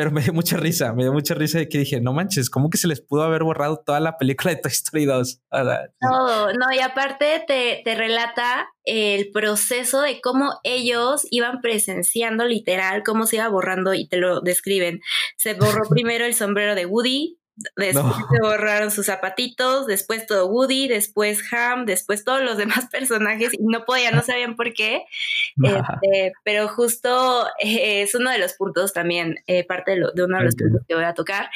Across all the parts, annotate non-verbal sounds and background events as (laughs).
pero me dio mucha risa, me dio mucha risa de que dije, no manches, ¿cómo que se les pudo haber borrado toda la película de Toy Story 2? no, no, y aparte te, te relata el proceso de cómo ellos iban presenciando literal cómo se iba borrando y te lo describen. Se borró (laughs) primero el sombrero de Woody, Después se borraron sus zapatitos, después todo Woody, después Ham, después todos los demás (laughs) personajes y no podían, no sabían por qué. (laughs) Este, pero justo eh, es uno de los puntos también, eh, parte de, uno de los puntos que voy a tocar.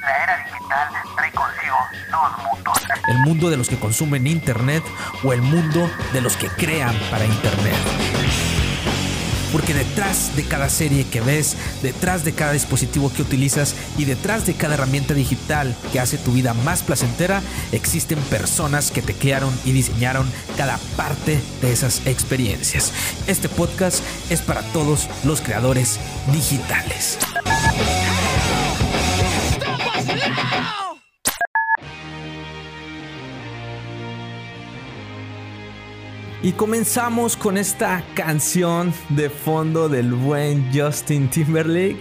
La era digital trae consigo dos mundos. El mundo de los que consumen Internet o el mundo de los que crean para Internet. Porque detrás de cada serie que ves, detrás de cada dispositivo que utilizas y detrás de cada herramienta digital que hace tu vida más placentera, existen personas que te crearon y diseñaron cada parte de esas experiencias. Este podcast es para todos los creadores digitales. Y comenzamos con esta canción de fondo del buen Justin Timberlake.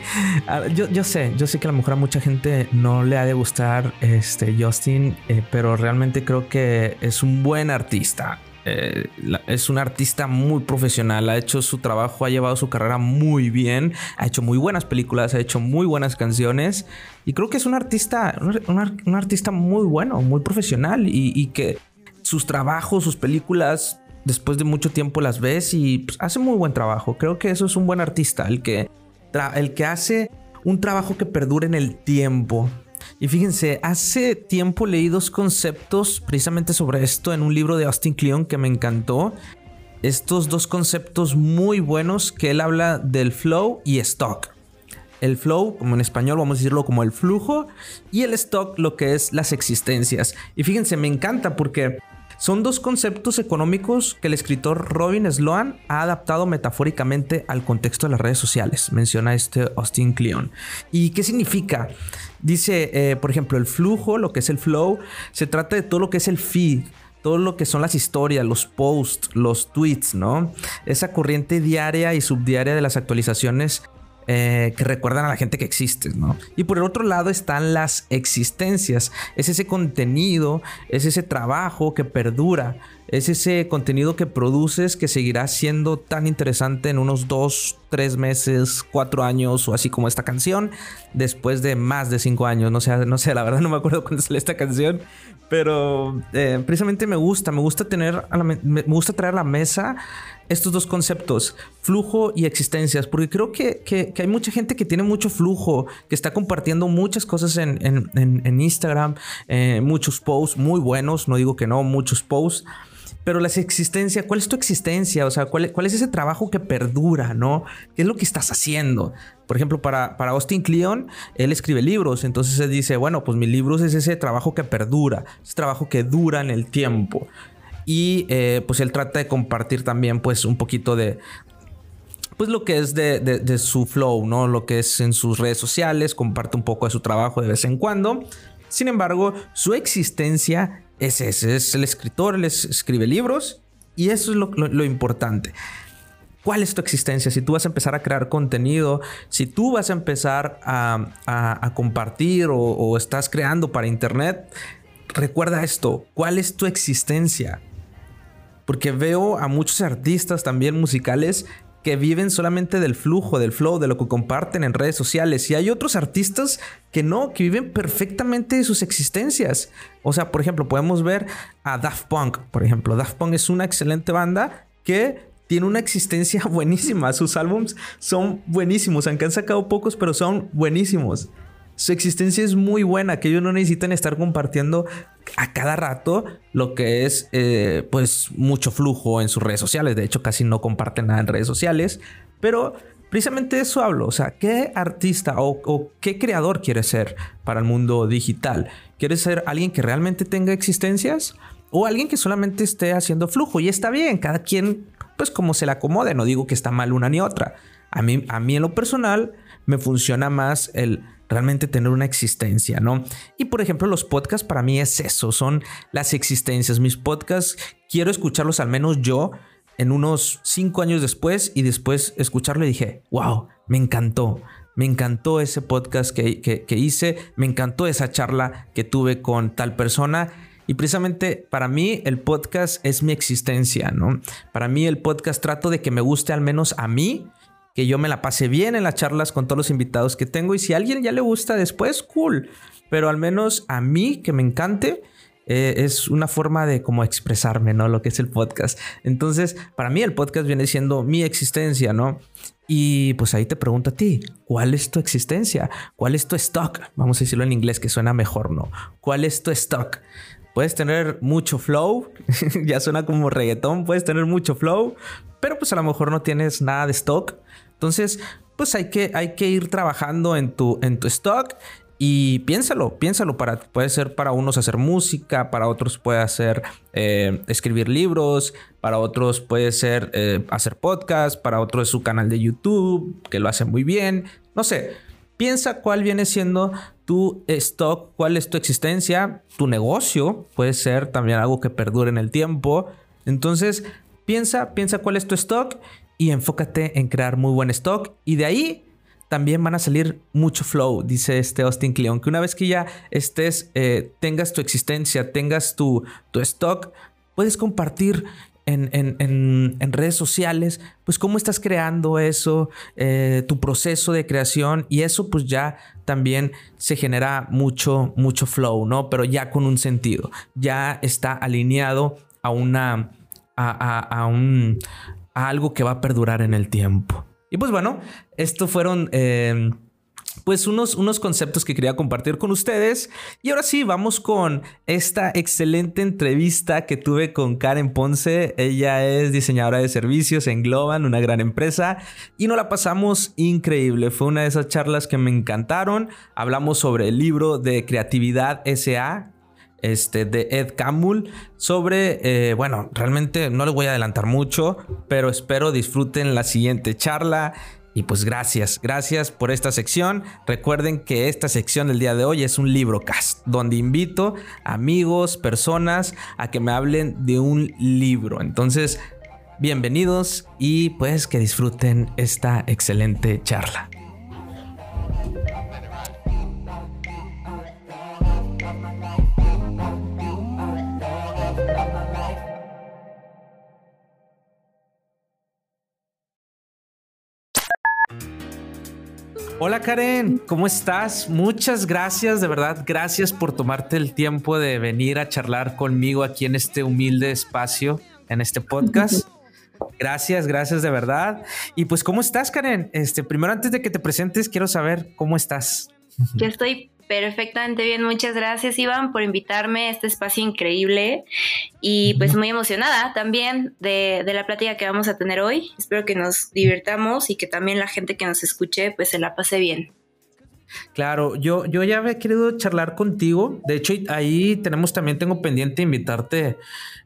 Ah, yo, sé, yo sé que a lo mejor a mucha gente no le ha de gustar este Justin, eh, pero realmente creo que es un buen artista. Eh, es un artista muy profesional, ha hecho su trabajo, ha llevado su carrera muy bien, ha hecho muy buenas películas, ha hecho muy buenas canciones y creo que es un artista, un, artista muy bueno, muy profesional y que sus trabajos, sus películas después de mucho tiempo las ves y pues, hace muy buen trabajo. Creo que eso es un buen artista, el que, el que hace un trabajo que perdure en el tiempo. Y fíjense, hace tiempo leí dos conceptos precisamente sobre esto en un libro de Austin Kleon que me encantó. Estos dos conceptos muy buenos que él habla del flow y stock. El flow, como en español vamos a decirlo como el flujo, y el stock lo que es las existencias. Y fíjense, me encanta porque son dos conceptos económicos que el escritor Robin Sloan ha adaptado metafóricamente al contexto de las redes sociales, menciona este Austin Kleon. ¿Y qué significa? Dice, eh, por ejemplo, el flujo, lo que es el flow, se trata de todo lo que es el feed, todo lo que son las historias, los posts, los tweets, ¿no? Esa corriente diaria y subdiaria de las actualizaciones eh, que recuerdan a la gente que existe, ¿no? Y por el otro lado están las existencias, es ese contenido, es ese trabajo que perdura, es ese contenido que produces que seguirá siendo tan interesante en unos dos, tres meses, cuatro años o así como esta canción, después de más de cinco años. No sé, no sé, la verdad no me acuerdo cuándo salió esta canción, pero eh, precisamente me gusta, me gusta tener, me gusta traer a la mesa estos dos conceptos, flujo y existencias, porque creo que, hay mucha gente que tiene mucho flujo, que está compartiendo muchas cosas en, Instagram, eh, muchos posts muy buenos, no digo que no, muchos posts. Pero la existencia, ¿cuál es tu existencia? O sea, ¿cuál, ¿cuál, es ese trabajo que perdura, no? ¿Qué es lo que estás haciendo? Por ejemplo, para, para Austin Kleon, él escribe libros. Entonces él dice, bueno, pues mi libros es ese trabajo que perdura, ese trabajo que dura en el tiempo. Y eh, pues él trata de compartir también pues un poquito de, pues lo que es de, de, su flow, ¿no? Lo que es en sus redes sociales, comparte un poco de su trabajo de vez en cuando. Sin embargo, su existencia es ese, es el escritor, él escribe libros y eso es lo, lo, importante. ¿Cuál es tu existencia? Si tú vas a empezar a crear contenido, si tú vas a empezar a, a, compartir o, o estás creando para internet, recuerda esto, ¿cuál es tu existencia? Porque veo a muchos artistas también musicales que viven solamente del flujo, del flow, de lo que comparten en redes sociales. Y hay otros artistas que no, que viven perfectamente de sus existencias. O sea, por ejemplo, podemos ver a Daft Punk. Por ejemplo, Daft Punk es una excelente banda que tiene una existencia (laughs) buenísima. Sus álbums son buenísimos, aunque han sacado pocos, pero son buenísimos su existencia es muy buena, que ellos no necesitan estar compartiendo a cada rato lo que es eh, pues mucho flujo en sus redes sociales. De hecho, casi no comparten nada en redes sociales. Pero precisamente de eso hablo. O sea, ¿qué artista o, qué creador quieres ser para el mundo digital? ¿Quieres ser alguien que realmente tenga existencias? O alguien que solamente esté haciendo flujo. Y está bien, cada quien, pues como se le acomode. No digo que está mal una ni otra. A mí, a mí en lo personal me funciona más el realmente tener una existencia, ¿no? Y por ejemplo, los podcasts para mí es eso, son las existencias. Mis podcasts quiero escucharlos al menos yo en unos cinco años después y después escucharlo y dije, wow, me encantó. Me encantó ese podcast que, que hice, me encantó esa charla que tuve con tal persona. Y precisamente para mí el podcast es mi existencia, ¿no? Para mí el podcast trato de que me guste al menos a mí, que yo me la pase bien en las charlas con todos los invitados que tengo y si a alguien ya le gusta después, cool. Pero al menos a mí que me encante, eh, es una forma de como expresarme, ¿no? Lo que es el podcast. Entonces, para mí el podcast viene siendo mi existencia, ¿no? Y pues ahí te pregunto a ti, ¿cuál es tu existencia? ¿Cuál es tu stock? Vamos a decirlo en inglés que suena mejor, ¿no? ¿Cuál es tu stock? Puedes tener mucho flow, (laughs) ya suena como reggaetón, puedes tener mucho flow, pero pues a lo mejor no tienes nada de stock. Entonces, pues hay que, hay que ir trabajando en tu, en tu stock y piénsalo, piénsalo. Para, puede ser para unos hacer música, para otros puede hacer eh, escribir libros, para otros puede ser eh, hacer podcast, para otros su canal de YouTube, que lo hace muy bien. No sé, piensa cuál viene siendo tu stock, cuál es tu existencia, tu negocio, puede ser también algo que perdure en el tiempo. Entonces, piensa, piensa cuál es tu stock y enfócate en crear muy buen stock. Y de ahí también van a salir mucho flow, dice este Austin Cleon, que una vez que ya estés, eh, tengas tu existencia, tengas tu, tu stock, puedes compartir en, redes sociales, pues cómo estás creando eso, eh, tu proceso de creación. Y eso pues ya también se genera mucho, mucho flow, ¿no? Pero ya con un sentido, ya está alineado a una, a, un, a algo que va a perdurar en el tiempo. Y pues bueno, esto fueron... Eh, pues unos, unos conceptos que quería compartir con ustedes. Y ahora sí, vamos con esta excelente entrevista que tuve con Karen Ponce. Ella es diseñadora de servicios en Globan, una gran empresa, y nos la pasamos increíble. Fue una de esas charlas que me encantaron. Hablamos sobre el libro de creatividad SA. Este, de Ed Campbell sobre, eh, bueno, realmente no les voy a adelantar mucho, pero espero disfruten la siguiente charla. Y pues gracias, gracias por esta sección. Recuerden que esta sección del día de hoy es un libro cast, donde invito amigos, personas a que me hablen de un libro. Entonces, bienvenidos y pues que disfruten esta excelente charla. Hola Karen, ¿cómo estás? Muchas gracias, de verdad, gracias por tomarte el tiempo de venir a charlar conmigo aquí en este humilde espacio, en este podcast. (laughs) Gracias, gracias de verdad. Y pues, ¿cómo estás, Karen? Este, primero, antes de que te presentes, quiero saber cómo estás. Yo estoy Perfectamente bien, muchas gracias Iván por invitarme a este espacio increíble y pues muy emocionada también de, la plática que vamos a tener hoy. Espero que nos divirtamos y que también la gente que nos escuche pues se la pase bien. Claro, yo, yo ya había querido charlar contigo. De hecho, ahí tenemos también, tengo pendiente invitarte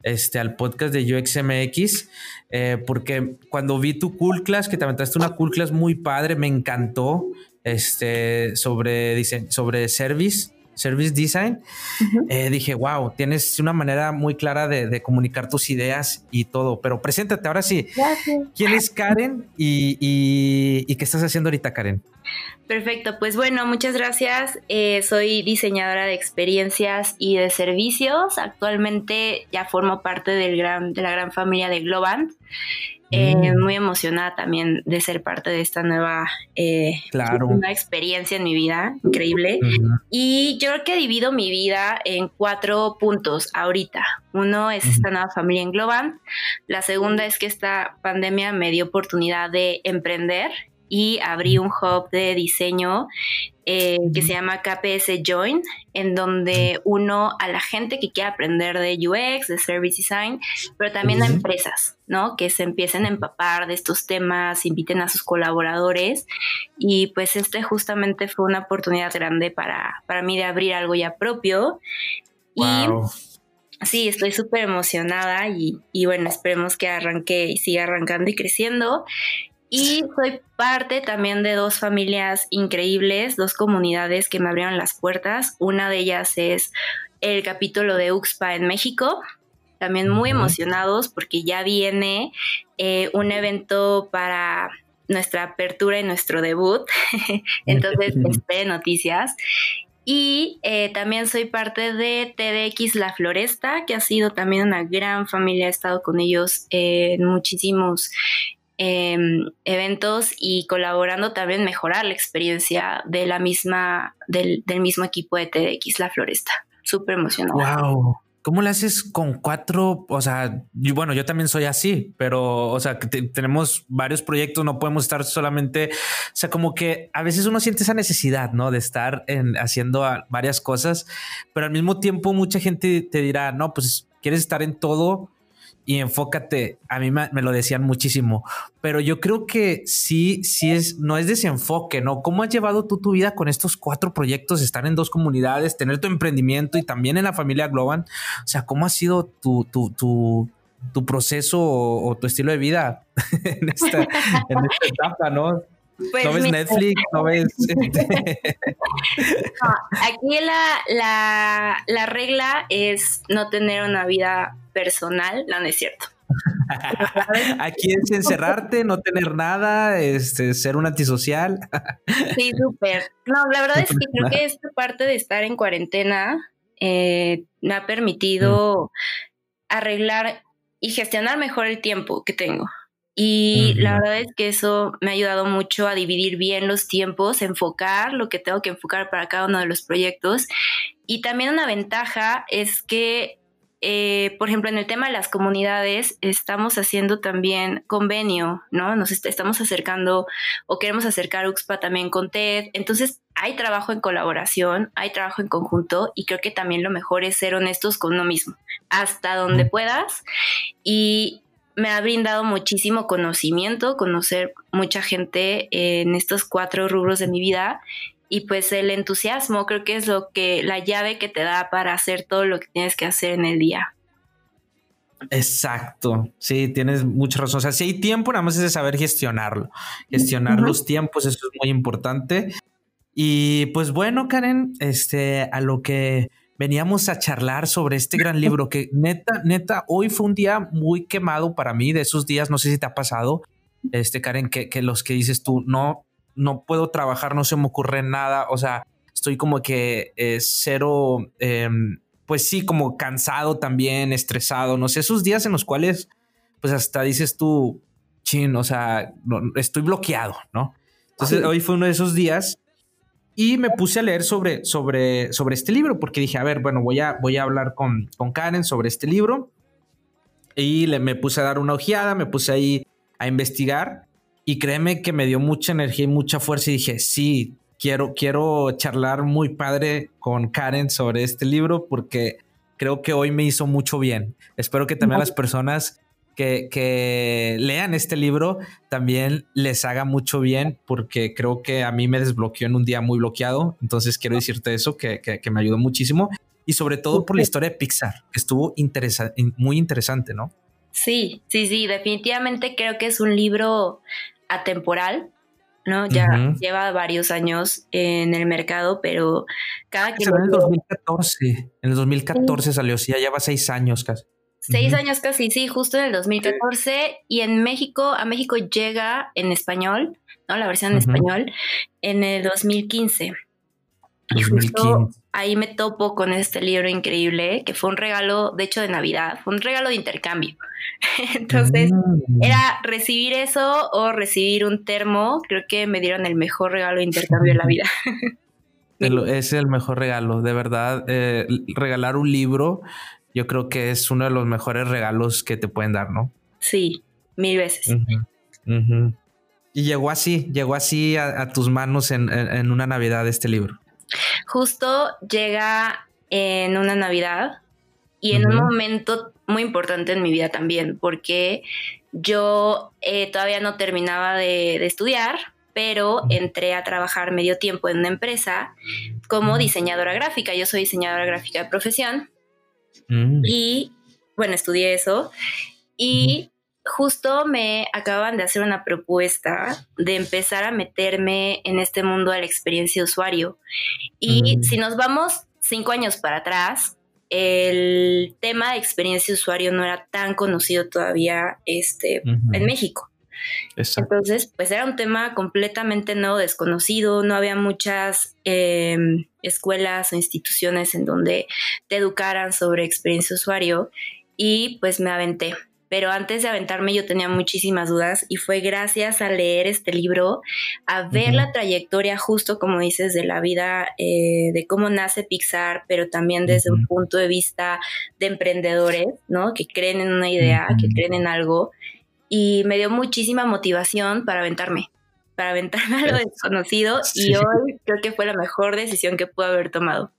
este, al podcast de UXMX, eh, porque cuando vi tu cool class, que te aventaste una cool class muy padre, me encantó este, sobre, sobre service, service design, eh, dije, wow, tienes una manera muy clara de, comunicar tus ideas y todo, pero preséntate ahora sí. ¿Quién es Karen y, y, qué estás haciendo ahorita, Karen? Perfecto, pues bueno, muchas gracias. Eh, soy diseñadora de experiencias y de servicios. Actualmente ya formo parte del gran, de la gran familia de Globant. Eh, mm. muy emocionada también de ser parte de esta nueva eh, experiencia en mi vida, increíble. Y yo creo que divido mi vida en cuatro puntos ahorita. Uno es esta nueva familia en Globant. La segunda es que esta pandemia me dio oportunidad de emprender y abrí un hub de diseño eh, que se llama KPS Join, en donde uno a la gente que quiera aprender de UX, de Service Design, pero también a empresas, ¿no? Que se empiecen a empapar de estos temas, inviten a sus colaboradores y pues este justamente fue una oportunidad grande para, para mí de abrir algo ya propio. Y sí, estoy súper emocionada y, y, bueno, esperemos que arranque y siga arrancando y creciendo. Y soy parte también de dos familias increíbles, dos comunidades que me abrieron las puertas. Una de ellas es el capítulo de UXPA en México, también muy emocionados porque ya viene eh, un evento para nuestra apertura y nuestro debut. (laughs) Entonces, espere noticias. Y eh, también soy parte de TDX La Floresta, que ha sido también una gran familia. He estado con ellos en muchísimos em, eventos y colaborando también mejorar la experiencia de la misma, del, del mismo equipo de TDX La Floresta. Súper emocionado. Wow. ¿Cómo le haces con cuatro? O sea, bueno, yo también soy así, pero, o sea, que tenemos varios proyectos, no podemos estar solamente, o sea, como que a veces uno siente esa necesidad, ¿no? De estar en, haciendo varias cosas, pero al mismo tiempo mucha gente te dirá, no, pues quieres estar en todo, y enfócate. A mí me, lo decían muchísimo, pero yo creo que sí, sí es, no es desenfoque, ¿no? ¿Cómo has llevado tú tu vida con estos cuatro proyectos, estar en dos comunidades, tener tu emprendimiento y también en la familia Globan? O sea, ¿cómo ha sido tu, tu, tu, proceso o, tu estilo de vida (laughs) en esta etapa, ¿no? Pues no ves Netflix, no ves. (laughs) Este aquí la, la, la regla es no tener una vida personal, no, no es cierto. (laughs) Aquí es encerrarte, no tener nada, este, ser un antisocial. Sí, súper. No, la verdad es que creo que (laughs) esta parte de estar en cuarentena eh, me ha permitido arreglar y gestionar mejor el tiempo que tengo. Y la verdad es que eso me ha ayudado mucho a dividir bien los tiempos, enfocar lo que tengo que enfocar para cada uno de los proyectos. Y también una ventaja es que eh, por ejemplo, en el tema de las comunidades, estamos haciendo también convenio, ¿no? Nos estamos acercando o queremos acercar UXPA también con TED. Entonces, hay trabajo en colaboración, hay trabajo en conjunto y creo que también lo mejor es ser honestos con uno mismo, hasta donde puedas. Y me ha brindado muchísimo conocimiento, conocer mucha gente en estos cuatro rubros de mi vida y pues el entusiasmo creo que es lo que la llave que te da para hacer todo lo que tienes que hacer en el día. Exacto, sí, tienes mucha razón. O sea, si hay tiempo, nada más es de saber gestionarlo, gestionar los tiempos, eso es muy importante. Y pues bueno, Karen, este, a lo que veníamos a charlar sobre este gran libro que neta, neta, hoy fue un día muy quemado para mí, de esos días, no sé si te ha pasado, este, Karen, que, que los que dices tú, no, no puedo trabajar, no se me ocurre nada, o sea, estoy como que eh, cero, em, pues sí, como cansado también, estresado, no sé, esos días en los cuales, pues hasta dices tú, chin, o sea, estoy bloqueado, ¿no? Entonces hoy fue uno de esos días y me puse a leer sobre, sobre, sobre este libro porque dije, a ver, bueno, voy a, voy a hablar con, con Karen sobre este libro. Y le, me puse a dar una ojeada, me puse ahí a investigar. Y créeme que me dio mucha energía y mucha fuerza y dije, sí, quiero, quiero charlar muy padre con Karen sobre este libro porque creo que hoy me hizo mucho bien. Espero que también las personas que, que, lean este libro también les haga mucho bien porque creo que a mí me desbloqueó en un día muy bloqueado. Entonces quiero decirte eso, que, que, me ayudó muchísimo. Y sobre todo por la historia de Pixar, que estuvo muy interesante, ¿no? Sí, sí, sí, definitivamente creo que es un libro atemporal, ¿no? Ya lleva varios años en el mercado, pero cada que... en el 2014, en el 2014 salió, sí, ya lleva seis años casi. Seis años casi, sí, justo en el 2014. Y en México, a México llega en español, ¿no? La versión en español, en el 2015. Y justo ahí me topo con este libro increíble, que fue un regalo, de hecho, de Navidad, fue un regalo de intercambio. (laughs) Entonces, mm. era recibir eso o recibir un termo. Creo que me dieron el mejor regalo de intercambio de la vida. (laughs) es el mejor regalo, de verdad. Eh, regalar un libro, yo creo que es uno de los mejores regalos que te pueden dar, ¿no? Sí, mil veces. Y llegó así, llegó así a, tus manos en una Navidad este libro. Justo llega en una Navidad y en un momento muy importante en mi vida también, porque yo eh, todavía no terminaba de, estudiar, pero entré a trabajar medio tiempo en una empresa como diseñadora gráfica. Yo soy diseñadora gráfica de profesión mm. y bueno, estudié eso y justo me acaban de hacer una propuesta de empezar a meterme en este mundo de la experiencia de usuario. Y si nos vamos cinco años para atrás, el tema de experiencia de usuario no era tan conocido todavía este, en México. Entonces, pues era un tema completamente no desconocido, no había muchas em, escuelas o instituciones en donde te educaran sobre experiencia usuario y pues me aventé. Pero antes de aventarme yo tenía muchísimas dudas y fue gracias a leer este libro, a ver la trayectoria justo como dices de la vida, eh, de cómo nace Pixar, pero también desde un punto de vista de emprendedores, ¿no? Que creen en una idea, que creen en algo y me dio muchísima motivación para aventarme, para aventarme (laughs) a lo desconocido y hoy creo que fue la mejor decisión que pude haber tomado.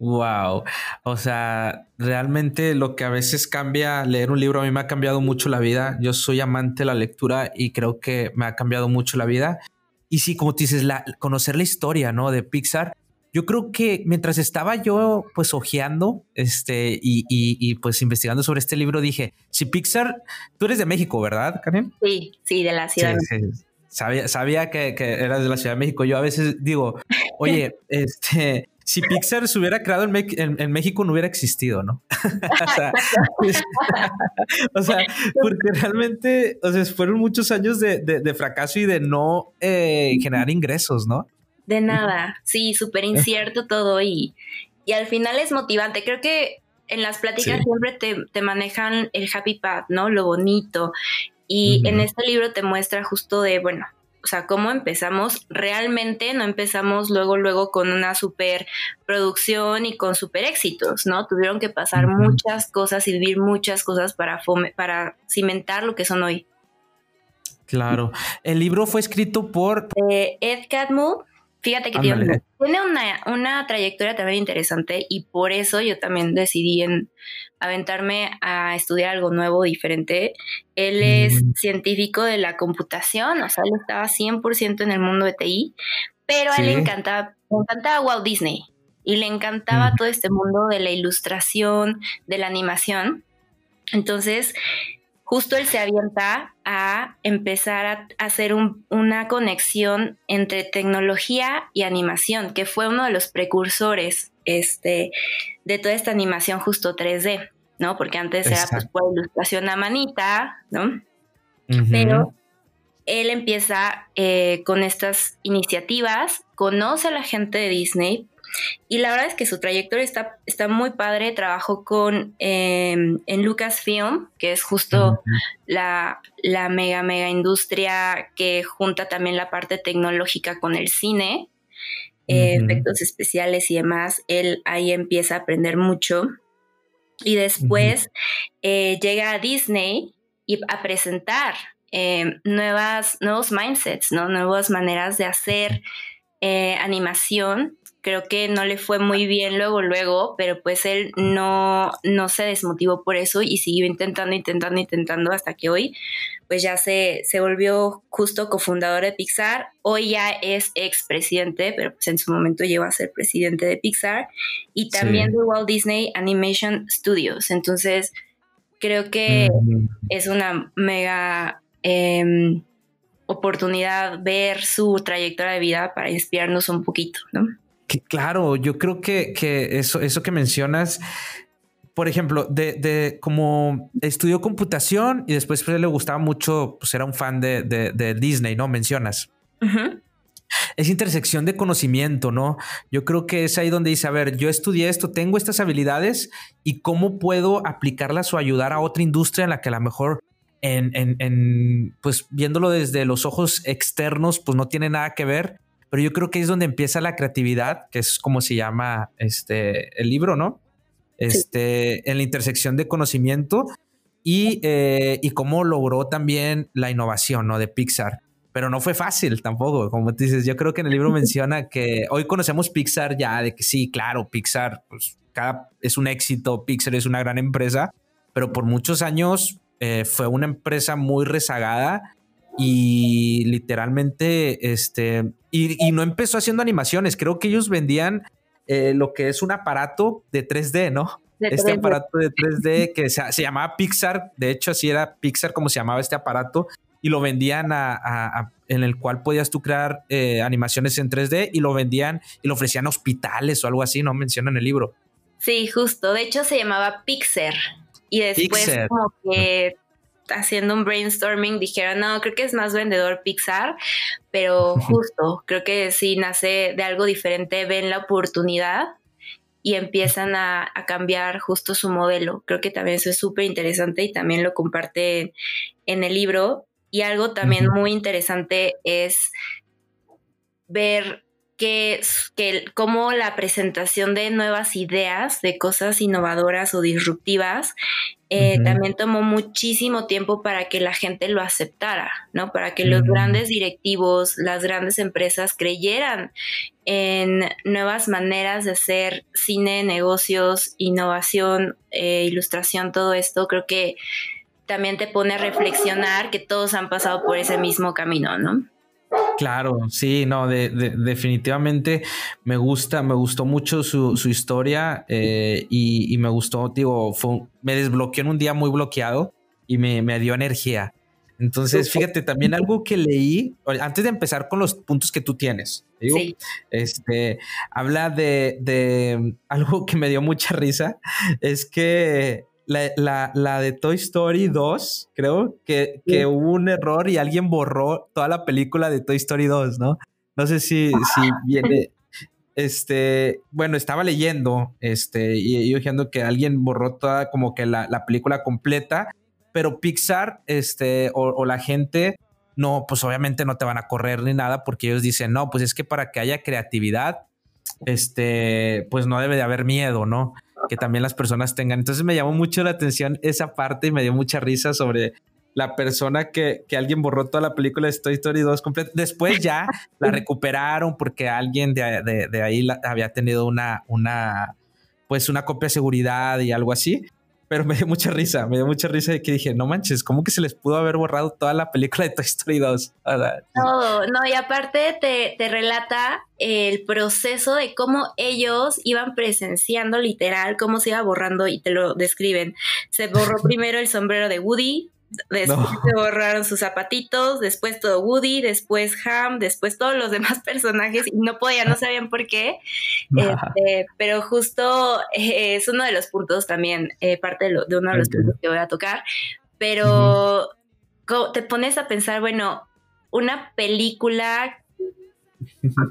Wow, o sea, realmente lo que a veces cambia leer un libro a mí me ha cambiado mucho la vida. Yo soy amante de la lectura y creo que me ha cambiado mucho la vida. Y sí, como tú dices, la, conocer la historia, ¿no? De Pixar yo creo que mientras estaba yo pues ojeando este y, pues investigando sobre este libro, dije, si Pixar, tú eres de México, ¿verdad, Karen? Sí, sí, de la Ciudad de México. Sabía, sabía que, que, eras de la Ciudad de México. Yo a veces digo, (laughs) oye, este, si Pixar se hubiera creado en, México no hubiera existido, ¿no? (laughs) (laughs) o, sea, porque realmente, o sea, fueron muchos años de, fracaso y de no eh, generar ingresos, ¿no? De nada, sí, súper incierto todo y, y al final es motivante. Creo que en las pláticas siempre te, manejan el happy path, ¿no? Lo bonito. Y en este libro te muestra justo de, bueno, o sea, cómo empezamos. Realmente no empezamos luego, luego con una super producción y con super éxitos, ¿no? Tuvieron que pasar muchas cosas y vivir muchas cosas para, para cimentar lo que son hoy. Claro. El libro fue escrito por... Eh, Ed Catmull Fíjate que tiene, una, trayectoria también interesante y por eso yo también decidí en aventarme a estudiar algo nuevo, diferente. Él es mm. científico de la computación, o sea, él estaba 100% en el mundo de TI, pero a él le encantaba, le encantaba Walt Disney y le encantaba mm. todo este mundo de la ilustración, de la animación. Entonces, justo él se avienta a empezar a hacer una conexión entre tecnología y animación, que fue uno de los precursores este, de toda esta animación justo 3D, ¿no? Porque antes era pues por ilustración a manita, ¿no? Pero él empieza eh, con estas iniciativas, conoce a la gente de Disney, y la verdad es que su trayectoria está, está muy padre. Trabajó con em, en Lucasfilm, que es justo la, la, mega, mega industria que junta también la parte tecnológica con el cine, eh, efectos especiales y demás. Él ahí empieza a aprender mucho. Y después eh, llega a Disney y a presentar em, nuevas, nuevos mindsets, ¿no? Nuevas maneras de hacer eh, animación creo que no le fue muy bien luego, luego, pero pues él no, no se desmotivó por eso y siguió intentando, intentando, intentando hasta que hoy pues ya se, se volvió justo cofundador de Pixar. Hoy ya es expresidente, pero pues en su momento llegó a ser presidente de Pixar y también de Walt Disney Animation Studios. Entonces, creo que es una mega... Em, oportunidad ver su trayectoria de vida para inspirarnos un poquito, ¿no? Claro, yo creo que, eso, eso que mencionas, por ejemplo, de, como estudió computación y después pues, le gustaba mucho, pues era un fan de, Disney, ¿no? Mencionas. Es intersección de conocimiento, ¿no? Yo creo que es ahí donde dice, a ver, yo estudié esto, tengo estas habilidades y cómo puedo aplicarlas o ayudar a otra industria en la que a lo mejor en, en, pues viéndolo desde los ojos externos, pues no tiene nada que ver, pero yo creo que es donde empieza la creatividad, que es como se llama este el libro, ¿no? Este, en la intersección de conocimiento y, eh, y cómo logró también la innovación, ¿no? De Pixar. Pero no fue fácil tampoco, como tú dices. Yo creo que en el libro (laughs) menciona que hoy conocemos Pixar ya, de que sí, claro, Pixar, pues cada, es un éxito, Pixar es una gran empresa, pero por muchos años eh, fue una empresa muy rezagada y literalmente, este, y, no empezó haciendo animaciones, creo que ellos vendían eh, lo que es un aparato de 3D, ¿no? este aparato de 3D que se, llamaba Pixar, de hecho así era Pixar como se llamaba este aparato, y lo vendían a, en el cual podías tú crear eh, animaciones en 3D y lo vendían y lo ofrecían a hospitales o algo así, no mencionan el libro. Sí, justo. De hecho se llamaba Pixar. Y después como que haciendo un brainstorming dijeron, no, creo que es más vendedor Pixar, pero justo, creo que sí nace de algo diferente, ven la oportunidad y empiezan a, cambiar justo su modelo. Creo que también eso es súper interesante y también lo comparte en el libro. Y algo también muy interesante es ver que, que cómo la presentación de nuevas ideas, de cosas innovadoras o disruptivas, eh, también tomó muchísimo tiempo para que la gente lo aceptara, ¿no? Para que los grandes directivos, las grandes empresas creyeran en nuevas maneras de hacer cine, negocios, innovación, eh, ilustración, todo esto, creo que también te pone a reflexionar que todos han pasado por ese mismo camino, ¿no? Claro, sí, no, de, definitivamente me gusta, me gustó mucho su, historia eh, y, me gustó, digo, me desbloqueó en un día muy bloqueado y me, dio energía. Entonces, fíjate, también algo que leí, antes de empezar con los puntos que tú tienes, este, habla de, de algo que me dio mucha risa, es que la, la, de Toy Story 2, creo que, que hubo un error y alguien borró toda la película de Toy Story 2, ¿no? No sé si, si viene. (laughs) Este, bueno, estaba leyendo, este, y diciendo que alguien borró toda como que la, la película completa, pero Pixar, este, o, o, la gente, no, pues obviamente no te van a correr ni nada, porque ellos dicen, no, pues es que para que haya creatividad, este, pues no debe de haber miedo, ¿no? Que también las personas tengan. Entonces me llamó mucho la atención esa parte y me dio mucha risa sobre la persona que, que alguien borró toda la película de Toy Story 2 completa. Después ya (laughs) la recuperaron porque alguien de, de, de ahí había tenido una, una, pues una copia de seguridad y algo así pero me dio mucha risa, me dio mucha risa de que dije, no manches, ¿cómo que se les pudo haber borrado toda la película de Toy Story 2? no, no, y aparte te, te, relata el proceso de cómo ellos iban presenciando literal, cómo se iba borrando y te lo describen. Se borró (laughs) primero el sombrero de Woody, Después se borraron sus zapatitos, después todo Woody, después Ham, después todos los demás (laughs) personajes y no podían, no sabían por qué. (laughs) Este, pero justo eh, es uno de los puntos también, eh, parte de, uno de los puntos que voy a tocar. Pero te pones a pensar, bueno, una película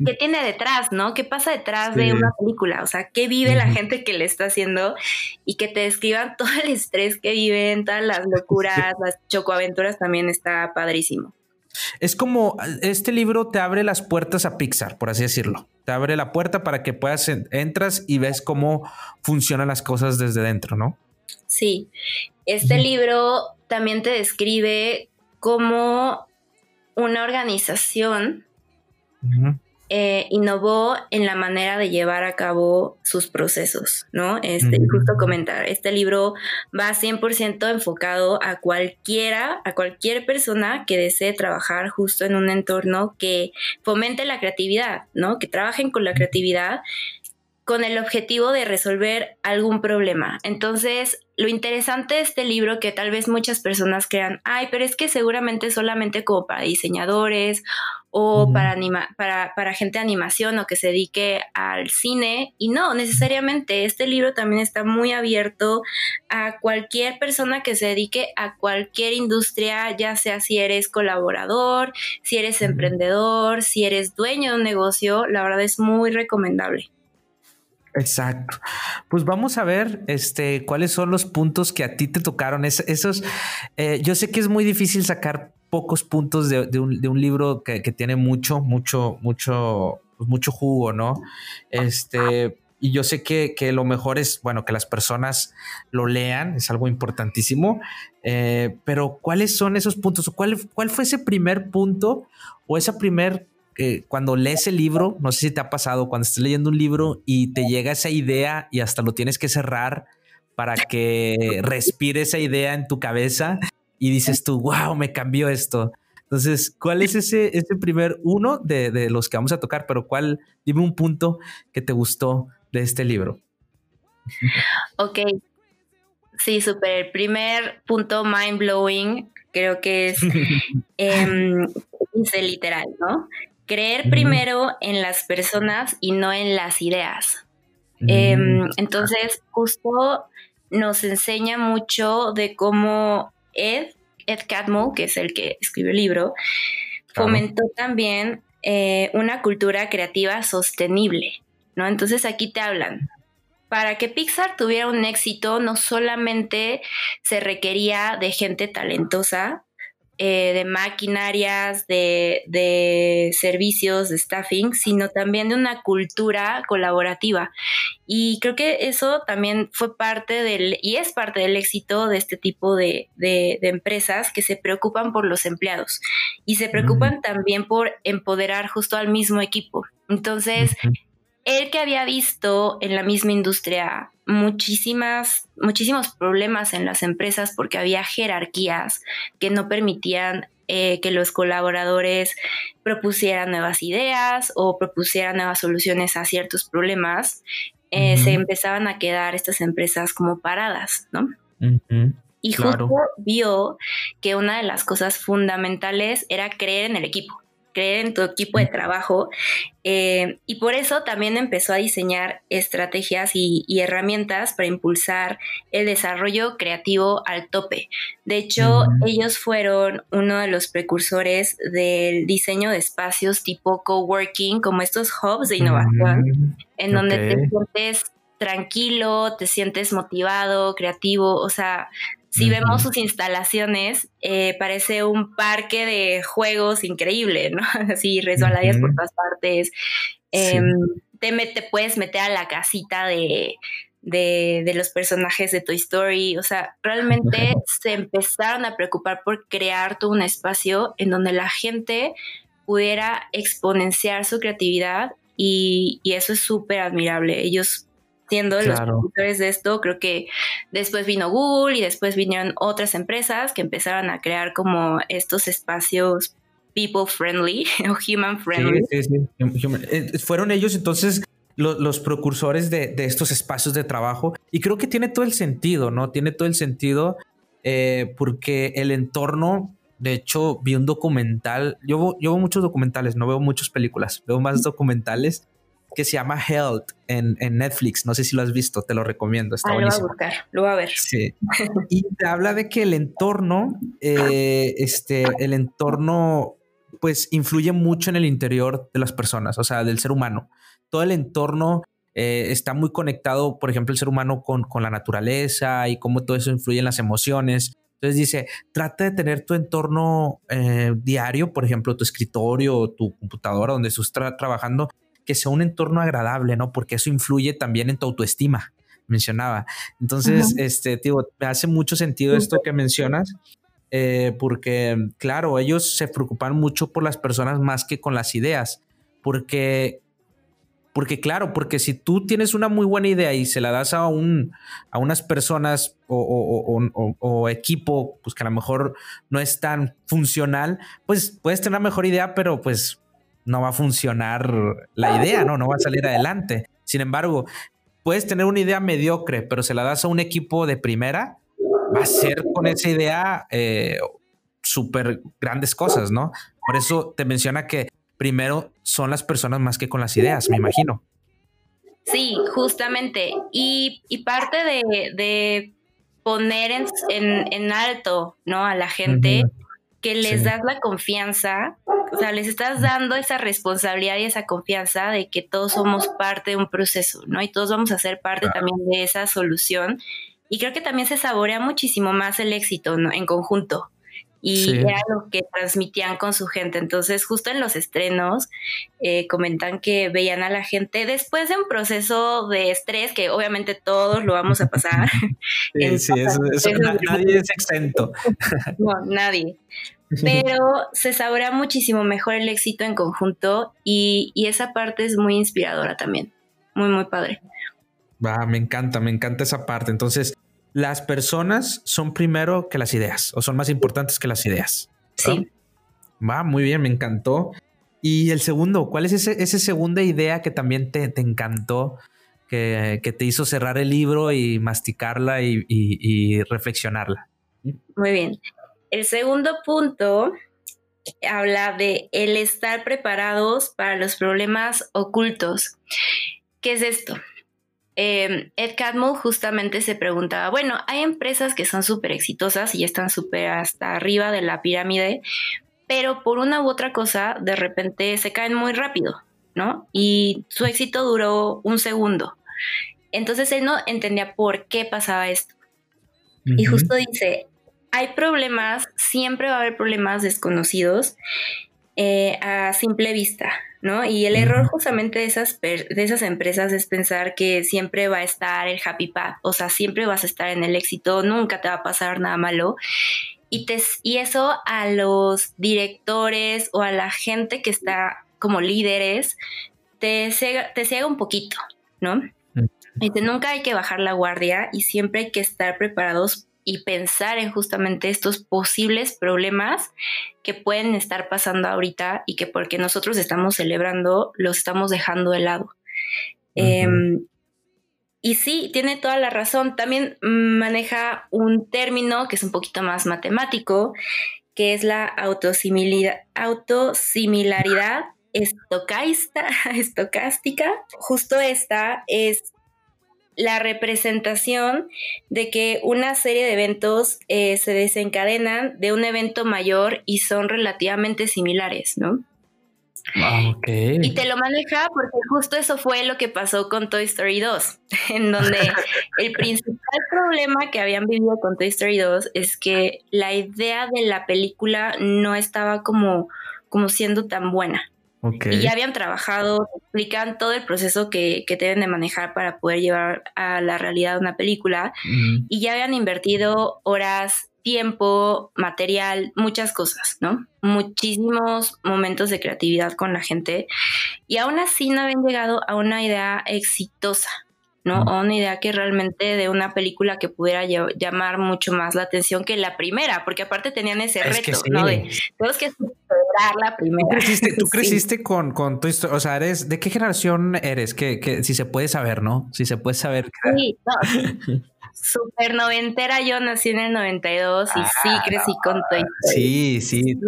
¿Qué tiene detrás, no? ¿Qué pasa detrás de una película? O sea, ¿qué vive la gente que le está haciendo? Y que te describan (laughs) todo el estrés que viven, todas las locuras, las chocoaventuras también está padrísimo. Es como este libro te abre las puertas a Pixar, por así decirlo. Te abre la puerta para que puedas entras y ves cómo funcionan las cosas desde dentro, ¿no? Sí. Este libro también te describe cómo una organización eh, innovó en la manera de llevar a cabo sus procesos, ¿no? Este, justo comentar, este libro va 100% enfocado a cualquiera, a cualquier persona que desee trabajar justo en un entorno que fomente la creatividad, ¿no? Que trabajen con la creatividad con el objetivo de resolver algún problema. Entonces, lo interesante de este libro que tal vez muchas personas crean, ay, pero es que seguramente solamente como para diseñadores o para, anima para, para gente de animación o que se dedique al cine. Y no, necesariamente este libro también está muy abierto a cualquier persona que se dedique a cualquier industria, ya sea si eres colaborador, si eres emprendedor, si eres dueño de un negocio, la verdad es muy recomendable. Exacto. Pues vamos a ver este, cuáles son los puntos que a ti te tocaron. esos, eh, yo sé que es muy difícil sacar pocos puntos de, un, libro que, tiene mucho, mucho, mucho, pues mucho jugo, ¿no? Este, y yo sé que, lo mejor es, bueno, que las personas lo lean, es algo importantísimo, eh, pero ¿cuáles son esos puntos? ¿Cuál, ¿Cuál fue ese primer punto o esa primer cuando lees el libro, no sé si te ha pasado, cuando estás leyendo un libro y te llega esa idea y hasta lo tienes que cerrar para que respire esa idea en tu cabeza y dices tú, wow, me cambió esto. Entonces, ¿cuál es ese, ese primer uno de, de los que vamos a tocar? Pero cuál, dime un punto que te gustó de este libro. Ok. Sí, súper. El primer punto mind blowing creo que es (laughs) eh, literal, ¿no? Creer primero en las personas y no en las ideas. Em, entonces, justo nos enseña mucho de cómo Ed, Ed Catmull, que es el que escribió el libro, fomentó también eh, una cultura creativa sostenible, ¿no? Entonces aquí te hablan. Para que Pixar tuviera un éxito, no solamente se requería de gente talentosa, eh, de maquinarias, de, servicios, de staffing, sino también de una cultura colaborativa. Y creo que eso también fue parte del, y es parte del éxito de este tipo de, empresas que se preocupan por los empleados y se preocupan también por empoderar justo al mismo equipo. Entonces, él que había visto en la misma industria muchísimas, muchísimos problemas en las empresas porque había jerarquías que no permitían eh, que los colaboradores propusieran nuevas ideas o propusieran nuevas soluciones a ciertos problemas, eh, se empezaban a quedar estas empresas como paradas, ¿no? Y justo vio que una de las cosas fundamentales era creer en el equipo creer en tu equipo de trabajo eh, y por eso también empezó a diseñar estrategias y, herramientas para impulsar el desarrollo creativo al tope. De hecho, ellos fueron uno de los precursores del diseño de espacios tipo coworking, como estos hubs de innovación, en donde te sientes tranquilo, te sientes motivado, creativo, o sea, si vemos sus instalaciones, eh, parece un parque de juegos increíble, ¿no? (laughs) Así resbaladillas por todas partes. Em, te, puedes meter a la casita de, de, los personajes de Toy Story. O sea, realmente (laughs) se empezaron a preocupar por crear todo un espacio en donde la gente pudiera exponenciar su creatividad y, y eso es súper admirable. Ellos siendo los productores de esto, creo que después vino Google y después vinieron otras empresas que empezaron a crear como estos espacios people friendly (laughs) o human friendly. Sí, sí, eh, Fueron ellos entonces los, precursores de, estos espacios de trabajo y creo que tiene todo el sentido, ¿no? Tiene todo el sentido eh, porque el entorno, de hecho, vi un documental, yo, yo veo muchos documentales, no veo muchas películas, veo más documentales que se llama Health en, Netflix. No sé si lo has visto, te lo recomiendo. Está ah, Lo voy a buscar, lo voy a ver. Sí. (laughs) y te habla de que el entorno, eh, este, el entorno, pues influye mucho en el interior de las personas, o sea, del ser humano. Todo el entorno eh, está muy conectado, por ejemplo, el ser humano con, con la naturaleza y cómo todo eso influye en las emociones. Entonces dice, trata de tener tu entorno eh, diario, por ejemplo, tu escritorio o tu computadora donde estás trabajando, que sea un entorno agradable, ¿no? Porque eso influye también en tu autoestima, mencionaba. Entonces, este, tío, me hace mucho sentido esto que mencionas, eh, porque, claro, ellos se preocupan mucho por las personas más que con las ideas, porque porque claro, porque si tú tienes una muy buena idea y se la das a, un, a unas personas o, o, equipo, pues que a lo mejor no es tan funcional, pues puedes tener una mejor idea, pero pues no va a funcionar la idea, ¿no? No va a salir adelante. Sin embargo, puedes tener una idea mediocre, pero se la das a un equipo de primera, va a ser con esa idea eh, súper grandes cosas, ¿no? Por eso te menciona que primero son las personas más que con las ideas, me imagino. Sí, justamente. Y, parte de, poner en, alto, ¿no? A la gente, que les das la confianza o sea, les estás dando esa responsabilidad y esa confianza de que todos somos parte de un proceso, ¿no? Y todos vamos a ser parte también de esa solución. Y creo que también se saborea muchísimo más el éxito, ¿no? En conjunto. Y era lo que transmitían con su gente. Entonces, justo en los estrenos, eh, comentan que veían a la gente después de un proceso de estrés, que obviamente todos lo vamos a pasar. (laughs) Sí, sí, eso, nadie es exento. (laughs) No, nadie pero se saborea muchísimo mejor el éxito en conjunto y, esa parte es muy inspiradora también, muy, muy padre. Va, me encanta, me encanta esa parte. Entonces, las personas son primero que las ideas o son más importantes que las ideas. Sí. Va, muy bien, me encantó. Y el segundo, ¿cuál es ese, esa segunda idea que también te, encantó, que, te hizo cerrar el libro y masticarla y reflexionarla? Muy bien. El segundo punto habla de el estar preparados para los problemas ocultos. ¿Qué es esto? Eh, Ed Catmull justamente se preguntaba, bueno, hay empresas que son súper exitosas y están súper hasta arriba de la pirámide, pero por una u otra cosa, de repente se caen muy rápido, ¿no? Y su éxito duró un segundo. Entonces él no entendía por qué pasaba esto. Y justo dice, hay problemas, siempre va a haber problemas desconocidos eh, a simple vista, ¿no? Y el error justamente de esas, de esas empresas es pensar que siempre va a estar el happy path, o sea, siempre vas a estar en el éxito, nunca te va a pasar nada malo. Y, te, y eso a los directores o a la gente que está como líderes, te ciega, te ciega un poquito, ¿no? Nunca hay que bajar la guardia y siempre hay que estar preparados y pensar en justamente estos posibles problemas que pueden estar pasando ahorita y que porque nosotros estamos celebrando los estamos dejando de lado. Em, y sí, tiene toda la razón. También maneja un término que es un poquito más matemático, que es la autosimilaridad, autosimilaridad (laughs) estocástica. Justo esta es la representación de que una serie de eventos eh, se desencadenan de un evento mayor y son relativamente similares, ¿no? Ah, y te lo maneja porque justo eso fue lo que pasó con Toy Story 2, (laughs) en donde (laughs) el principal problema que habían vivido con Toy Story 2 es que la idea de la película no estaba como, como siendo tan buena. Y ya habían trabajado, explican todo el proceso que, que, deben de manejar para poder llevar a la realidad una película. Y ya habían invertido horas, tiempo, material, muchas cosas, ¿no? Muchísimos momentos de creatividad con la gente. Y aún así no habían llegado a una idea exitosa. ¿No? O una idea que realmente de una película que pudiera llamar mucho más la atención que la primera, porque aparte tenían ese reto, ¿no? De tenemos que superar la primera. Tú (laughs) creciste, con, con tu historia, o sea, eres, ¿de qué generación eres? Que, que si se puede saber, ¿no? Si se puede saber. Sí, no. (laughs) Super noventera, yo nací en el 92 y sí ah, crecí con Toy Story. Sí, sí.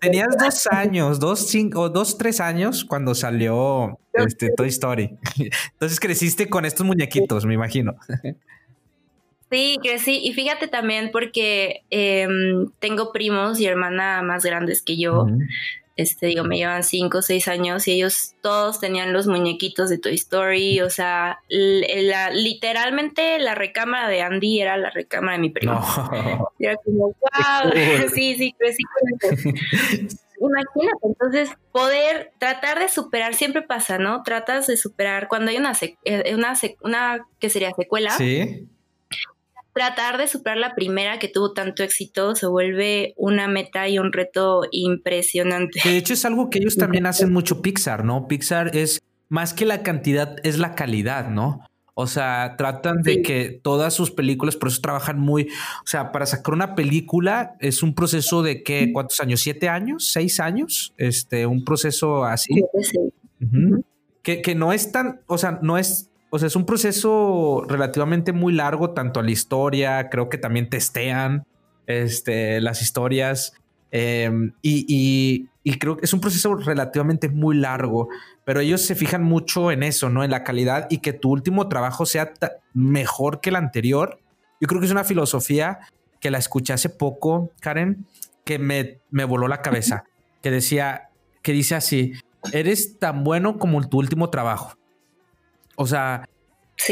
Tenías dos años, dos, cinco, dos, tres años cuando salió este, Toy Story. (laughs) Entonces creciste con estos muñequitos, me imagino. Sí, crecí. Y fíjate también porque em, tengo primos y hermana más grandes que yo este, digo, me llevan cinco o seis años y ellos todos tenían los muñequitos de Toy Story, o sea, la, literalmente la recámara de Andy era la recámara de mi primo. era como, wow, sí, sí, crecí con eso. (laughs) Imagínate, entonces, poder tratar de superar, siempre pasa, ¿no? Tratas de superar cuando hay una, eh, una, una que sería secuela. Sí tratar de superar la primera que tuvo tanto éxito se vuelve una meta y un reto impresionante. De hecho es algo que ellos también hacen mucho Pixar, ¿no? Pixar es más que la cantidad, es la calidad, ¿no? O sea, tratan de que todas sus películas, por eso trabajan muy, o sea, para sacar una película es un proceso de qué, ¿cuántos años? ¿Siete años? ¿Seis años? Este, un proceso así. que, que no es tan, o sea, no es o sea, es un proceso relativamente muy largo, tanto a la historia, creo que también testean este, las historias. Em, y, creo que es un proceso relativamente muy largo, pero ellos se fijan mucho en eso, ¿no? En la calidad y que tu último trabajo sea mejor que el anterior. Yo creo que es una filosofía que la escuché hace poco, Karen, que me, me voló la cabeza, que decía, que dice así, eres tan bueno como tu último trabajo. O sea,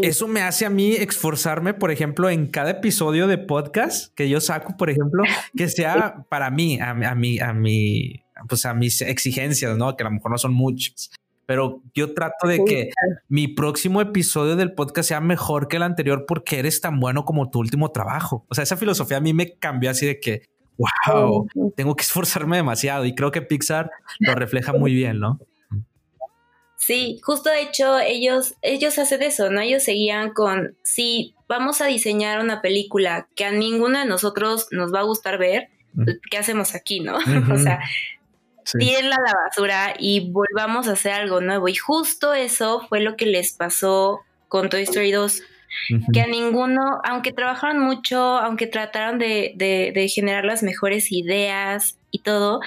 eso me hace a mí esforzarme, por ejemplo, en cada episodio de podcast que yo saco, por ejemplo, (laughs) que sea para mí, a, a mí, a mi, pues a mis exigencias, ¿no? Que a lo mejor no son muchas. Pero yo trato de que mi próximo episodio del podcast sea mejor que el anterior porque eres tan bueno como tu último trabajo. O sea, esa filosofía a mí me cambió así de que, wow, tengo que esforzarme demasiado y creo que Pixar lo refleja muy bien, ¿no? Sí, justo de hecho ellos, ellos hacen eso, ¿no? Ellos seguían con, si vamos a diseñar una película que a ninguno de nosotros nos va a gustar ver, pues, ¿qué hacemos aquí, no? (laughs) o sea, sí. a la basura y volvamos a hacer algo nuevo. Y justo eso fue lo que les pasó con Toy Story 2. Que a ninguno, aunque trabajaron mucho, aunque trataron de, de, de generar las mejores ideas y todo,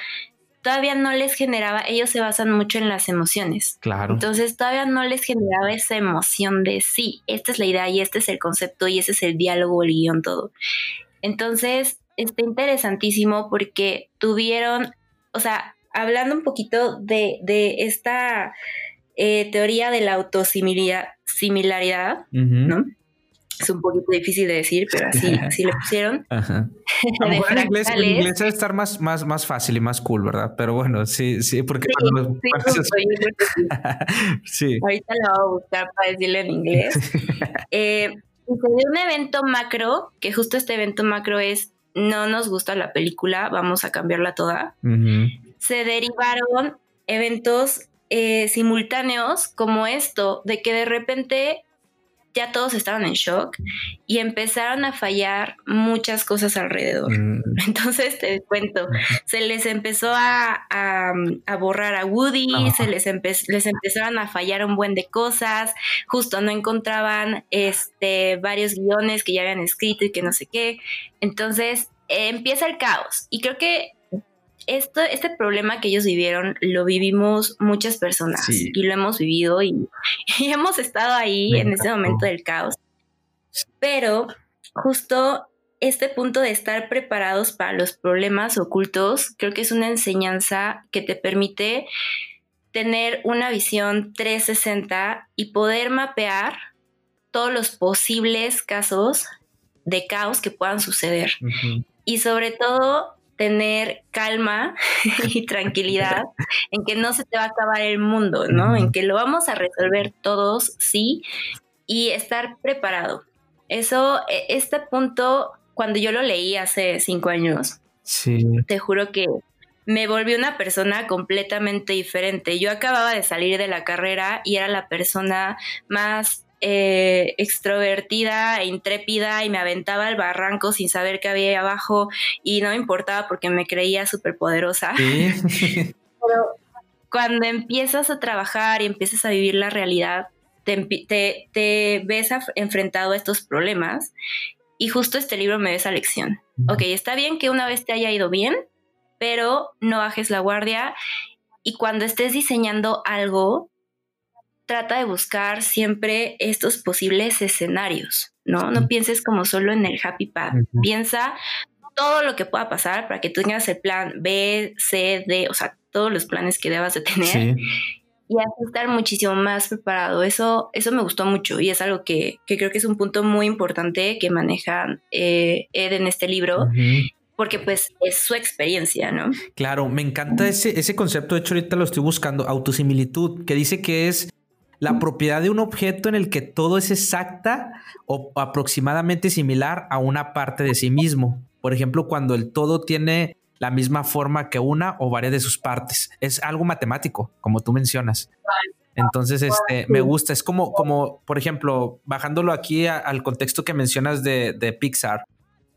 todavía no les generaba, ellos se basan mucho en las emociones. Claro. Entonces todavía no les generaba esa emoción de sí, esta es la idea y este es el concepto y ese es el diálogo, el guion, todo. Entonces está interesantísimo porque tuvieron, o sea, hablando un poquito de, de esta eh, teoría de la autosimilaridad, ¿no? Es un poquito difícil de decir, pero así, (laughs) así le pusieron. Ajá. (laughs) A lo mejor en inglés, en inglés debe estar más, más, más fácil y más cool, ¿verdad? Pero bueno, sí, sí, porque... Sí, cuando- sí, cuando- justo, yo creo que sí. (laughs) sí. Ahorita lo voy a buscar para decirlo en inglés. Eh, dio un evento macro, que justo este evento macro es, no nos gusta la película, vamos a cambiarla toda. Se derivaron eventos eh, simultáneos como esto, de que de repente ya todos estaban en shock y empezaron a fallar muchas cosas alrededor. Mm, (laughs) Entonces te cuento, se les empezó a, a- a borrar a Woody, se les, empe- les empezaron a fallar un buen de cosas, justo no encontraban este, varios guiones que ya habían escrito y que no sé qué. Entonces eh, empieza el caos y creo que esto, este problema que ellos vivieron lo vivimos muchas personas Sí. y lo hemos vivido y, (laughs) y hemos estado ahí Me en ese encantó. momento del caos. Pero justo este punto de estar preparados para los problemas ocultos, creo que es una enseñanza que te permite tener una visión 360 y poder mapear todos los posibles casos de caos que puedan suceder. Y sobre todo tener calma (laughs) y tranquilidad (laughs) en que no se te va a acabar el mundo, ¿no? En que lo vamos a resolver todos, sí, y estar preparado. Eso, e- este punto, cuando yo lo leí hace cinco años, Sí. te juro que me volví una persona completamente diferente. Yo acababa de salir de la carrera y era la persona más eh, extrovertida e intrépida y me aventaba al barranco sin saber qué había ahí abajo y no me importaba porque me creía súper poderosa. Sí. (laughs) Cuando empiezas a trabajar y empiezas a vivir la realidad, te, te- te ves enfrentado a estos problemas y justo este libro me da esa lección. Ok, está bien que una vez te haya ido bien, pero no bajes la guardia y cuando estés diseñando algo, trata de buscar siempre estos posibles escenarios, ¿no? No pienses como solo en el happy path, piensa todo lo que pueda pasar para que tú tengas el plan B, C, D, o sea, todos los planes que debas de tener Sí. y así estar muchísimo más preparado. Eso, eso me gustó mucho y es algo que, que creo que es un punto muy importante que maneja eh, Ed en este libro, porque pues es su experiencia, ¿no? Claro, me encanta ese, ese concepto. De hecho, ahorita lo estoy buscando, autosimilitud, que dice que es la propiedad de un objeto en el que todo es exacta o aproximadamente similar a una parte de sí mismo. Por ejemplo, cuando el todo tiene la misma forma que una o varias de sus partes. Es algo matemático, como tú mencionas. Entonces, este, me gusta. Es como, como, por ejemplo, bajándolo aquí a- al contexto que mencionas de, de Pixar.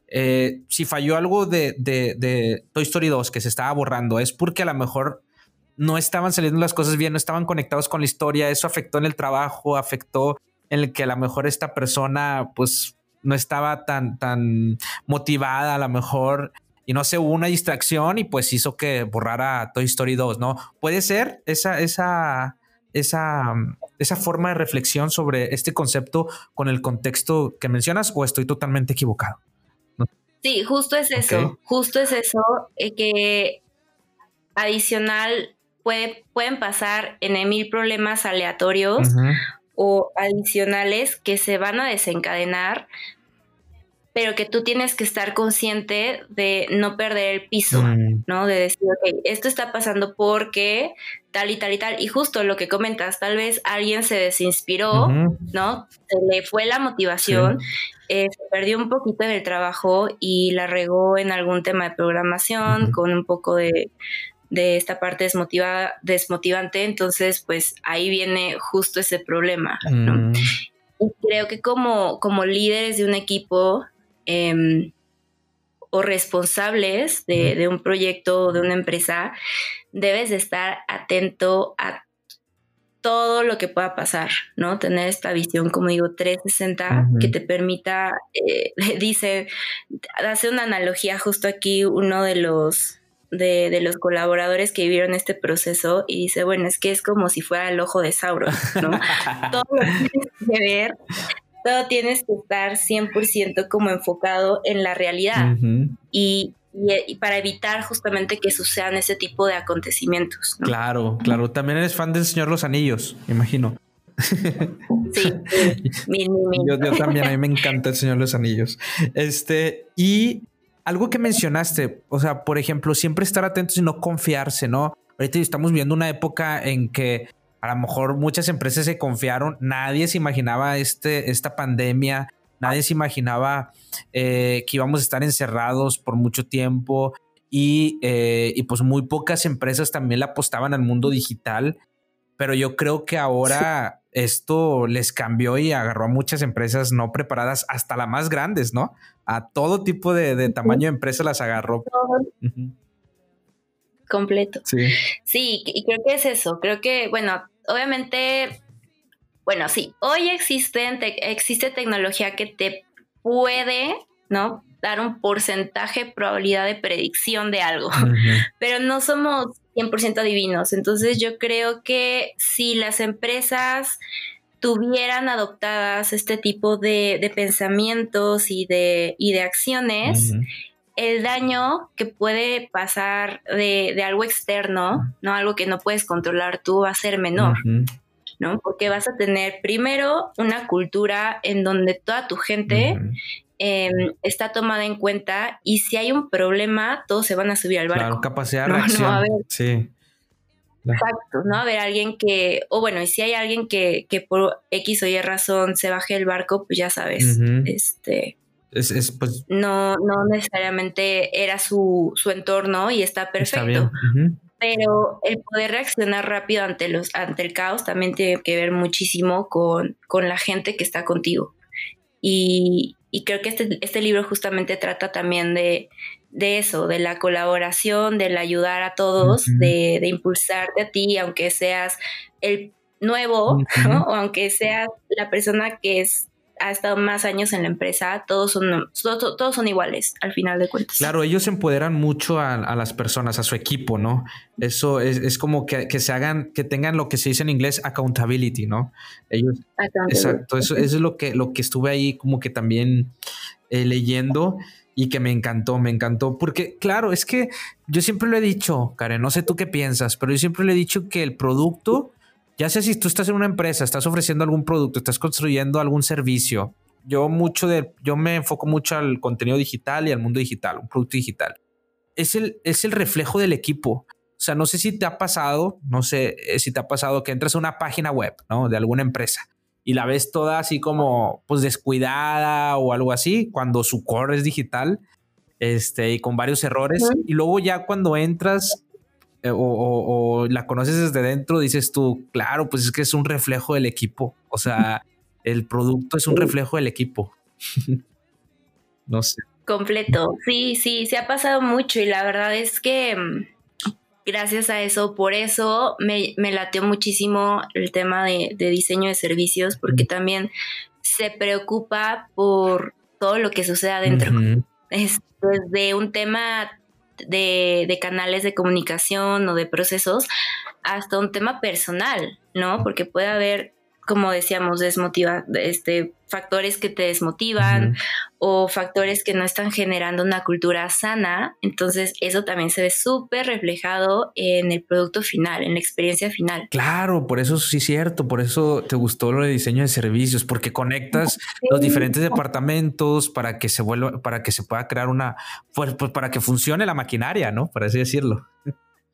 Eh, si falló algo de, de- de Toy Story 2 que se estaba borrando, es porque a lo mejor no estaban saliendo las cosas bien, no estaban conectados con la historia. Eso afectó en el trabajo, afectó en el que a lo mejor esta persona, pues, no estaba tan, tan motivada, a lo mejor, y no sé, hubo una distracción y pues hizo que borrara Toy Story 2, ¿no? Puede ser esa, esa, esa, esa forma de reflexión sobre este concepto con el contexto que mencionas, o estoy totalmente equivocado. Sí, justo es eso, justo es eso, eh, que adicional puede, pueden pasar en mil problemas aleatorios o adicionales que se van a desencadenar, pero que tú tienes que estar consciente de no perder el piso, Mm, ¿no? De decir, ok, esto está pasando porque tal y tal y tal. Y justo lo que comentas, tal vez alguien se desinspiró. ¿no? Se le fue la motivación, eh, se perdió un poquito en el trabajo y la regó en algún tema de programación con un poco de, de esta parte desmotivada, desmotivante. Entonces, pues ahí viene justo ese problema, ¿no? Mm, Y creo que como, como líderes de un equipo em, o responsables de, de un proyecto o de una empresa, debes de estar atento a todo lo que pueda pasar, ¿no? Tener esta visión, como digo, 360, Ujú. que te permita, eh, (laughs) dice, hace una analogía justo aquí uno de los de, de, los colaboradores que vivieron este proceso y dice, bueno, es que es como si fuera el ojo de Sauron, ¿no? (laughs) todo lo tienes que ver, todo tienes que estar 100% como enfocado en la realidad y, y, para evitar justamente que sucedan ese tipo de acontecimientos. Claro, claro. También eres fan del Señor Los Anillos, imagino. (laughs) Sí, (laughs) Yo, yo, también, a mí me encanta el Señor de los Anillos. Este, y algo que mencionaste, o sea, por ejemplo, siempre estar atentos y no confiarse, ¿no? Ahorita estamos viendo una época en que a lo mejor muchas empresas se confiaron, nadie se imaginaba este, esta pandemia, nadie se imaginaba eh, que íbamos a estar encerrados por mucho tiempo y, eh, y pues muy pocas empresas también le apostaban al mundo digital pero yo creo que ahora esto les cambió y agarró a muchas empresas no preparadas, hasta las más grandes, ¿no? A todo tipo de, tamaño de empresa las agarró. Completo. Sí. Sí, y creo que es eso. Creo que, bueno, obviamente, bueno, sí, hoy existen, existe tecnología que te puede, ¿no? Dar un porcentaje de probabilidad de predicción de algo, (laughs) pero no somos 100% adivinos. Entonces yo creo que si las empresas tuvieran adoptadas este tipo de, pensamientos y de, y de acciones, el daño que puede pasar de, algo externo, ¿no? Algo que no puedes controlar tú, va a ser menor. ¿no? Porque vas a tener primero una cultura en donde toda tu gente Em, está tomada en cuenta y si hay un problema, todos se van a subir al barco. Claro, capacidad de reacción. Sí. Exacto, ¿no? A ver, alguien que, o bueno, y si hay alguien que, que por X o Y razón se baje el barco, pues ya sabes, este... Es, pues, no, no necesariamente era su, su entorno y está perfecto. Pero el poder reaccionar rápido ante los, ante el caos también tiene que ver muchísimo con, con la gente que está contigo. Y, y creo que este, este libro justamente trata también de, eso, de la colaboración, del ayudar a todos, de, de, impulsarte a ti, aunque seas el nuevo, o aunque seas la persona que es ha estado más años en la empresa, todos son, todos, son iguales al final de cuentas. Claro, ellos empoderan mucho a, las personas, a su equipo, ¿no? Eso es, como que, se hagan, que tengan lo que se dice en inglés accountability, ¿no? Ellos. Exacto, eso, es lo que, lo que estuve ahí como que también eh, leyendo y que me encantó, me encantó, porque claro, es que yo siempre lo he dicho, Karen, no sé tú qué piensas, pero yo siempre le he dicho que el producto ya sea si tú estás en una empresa, estás ofreciendo algún producto, estás construyendo algún servicio. Yo mucho de, yo me enfoco mucho al contenido digital y al mundo digital, un producto digital. Es el, es el reflejo del equipo. O sea, no sé si te ha pasado, no sé eh, si te ha pasado que entras a una página web, ¿no? De alguna empresa y la ves toda así como, pues descuidada o algo así, cuando su core es digital, este, y con varios errores. Y luego ya cuando entras eh, o, la conoces desde dentro, dices tú, claro, pues es que es un reflejo del equipo. O sea, (laughs) el producto es un reflejo del equipo. (laughs) no sé. Completo. Sí, sí, se ha pasado mucho y la verdad es que mm, gracias a eso, por eso me, me lateó muchísimo el tema de, diseño de servicios, porque también se preocupa por todo lo que sucede adentro. Es desde un tema de, canales de comunicación o de procesos hasta un tema personal, ¿no? Porque puede haber, como decíamos, desmotiva, este, factores que te desmotivan o factores que no están generando una cultura sana. Entonces, eso también se ve súper reflejado en el producto final, en la experiencia final. Claro, por eso sí es cierto, por eso te gustó lo de diseño de servicios, porque conectas los diferentes departamentos para que se vuelva, para que se pueda crear una, pues, pues para que funcione la maquinaria, ¿no? Por así decirlo.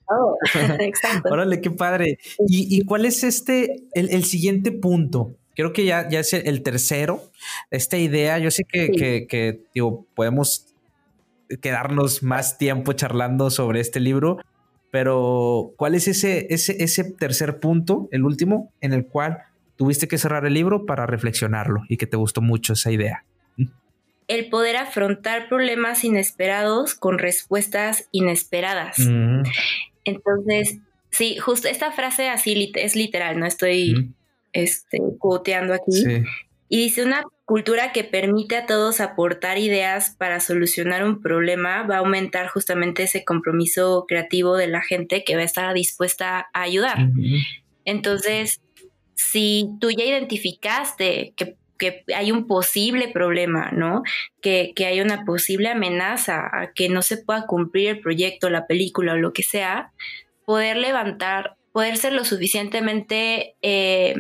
Oh, (laughs) exacto. Órale, qué padre. ¿Y, cuál es este, el siguiente punto? Creo que ya, ya es el tercero. Esta idea, yo sé que, digo, podemos quedarnos más tiempo charlando sobre este libro, pero ¿cuál es ese, ese, ese tercer punto, el último, en el cual tuviste que cerrar el libro para reflexionarlo y que te gustó mucho esa idea? El poder afrontar problemas inesperados con respuestas inesperadas. Entonces, sí, justo esta frase así es literal, no estoy este, cuoteando aquí. Y dice, una, cultura que permite a todos aportar ideas para solucionar un problema va a aumentar justamente ese compromiso creativo de la gente que va a estar dispuesta a ayudar. Entonces, si tú ya identificaste que, hay un posible problema, ¿no? Que, que, hay una posible amenaza a que no se pueda cumplir el proyecto, la película o lo que sea, poder levantar, poder ser lo suficientemente eh,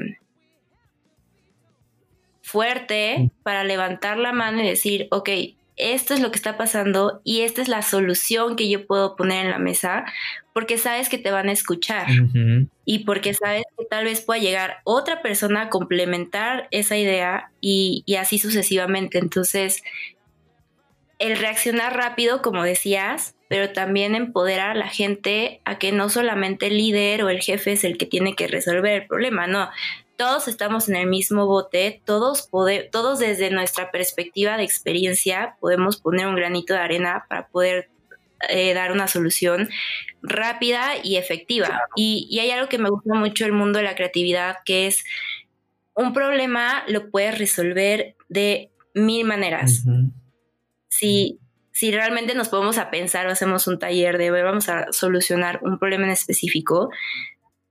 fuerte para levantar la mano y decir, ok, esto es lo que está pasando y esta es la solución que yo puedo poner en la mesa, porque sabes que te van a escuchar y porque sabes que tal vez pueda llegar otra persona a complementar esa idea y, y así sucesivamente. Entonces, el reaccionar rápido, como decías, pero también empoderar a la gente a que no solamente el líder o el jefe es el que tiene que resolver el problema, no, todos estamos en el mismo bote, todos, todos desde nuestra perspectiva de experiencia podemos poner un granito de arena para poder eh, dar una solución rápida y efectiva. Y, hay algo que me gusta mucho del mundo de la creatividad, que es un problema lo puedes resolver de mil maneras. si, si realmente nos podemos a pensar o hacemos un taller de vamos a solucionar un problema en específico,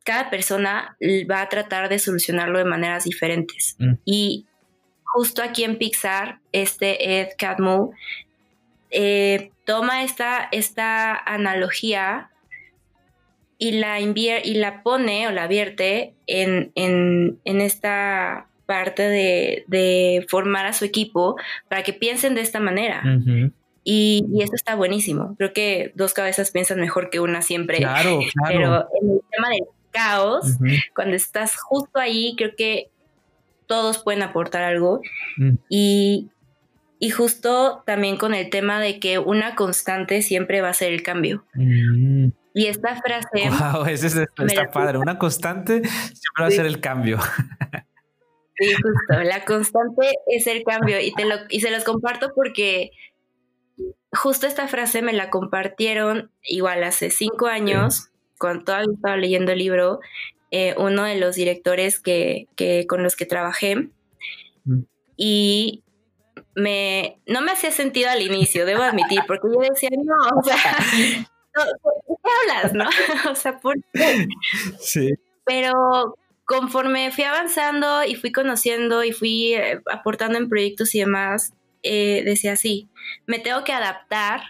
cada persona va a tratar de solucionarlo de maneras diferentes. Mm. Y justo aquí en Pixar, este Ed Catmull eh, toma esta, esta analogía y la, y la pone o la vierte en, esta parte de, formar a su equipo para que piensen de esta manera. Y, eso está buenísimo. Creo que dos cabezas piensan mejor que una siempre. Claro, (laughs) claro. Pero en el tema del caos, cuando estás justo ahí, creo que todos pueden aportar algo. Mm. Y, justo también con el tema de que una constante siempre va a ser el cambio. Mm. Y esta frase... (laughs) Wow, ese está padre. Una constante siempre va a ser el cambio. (laughs) Sí, justo. La constante es el cambio. Y, te lo, y se los comparto porque justo esta frase me la compartieron igual hace cinco años cuando todavía estaba leyendo el libro, eh, uno de los directores que, con los que trabajé mm. y me, no me hacía sentido al inicio, debo admitir, porque yo decía, no, o sea, (laughs) ¿por qué hablas, no? (laughs) o sea, ¿por qué? Sí. Pero conforme fui avanzando y fui conociendo y fui eh, aportando en proyectos y demás, eh, decía así, me tengo que adaptar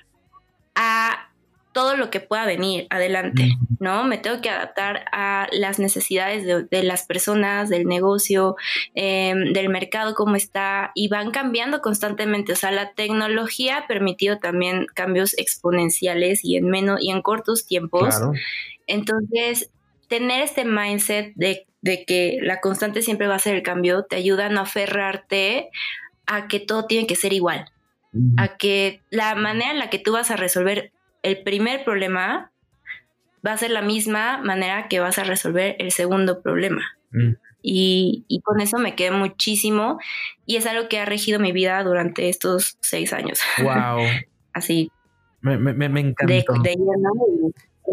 a todo lo que pueda venir adelante, ¿no? Me tengo que adaptar a las necesidades de, las personas, del negocio, em, del mercado, cómo está, y van cambiando constantemente. O sea, la tecnología ha permitido también cambios exponenciales y en menos y en cortos tiempos. Entonces, tener este mindset de, de que la constante siempre va a ser el cambio te ayuda a no aferrarte a que todo tiene que ser igual. A que la manera en la que tú vas a resolver el primer problema va a ser la misma manera que vas a resolver el segundo problema. Mm. Y, con eso me quedé muchísimo y es algo que ha regido mi vida durante estos seis años. Wow. (laughs) Así. Me, me, me encanta.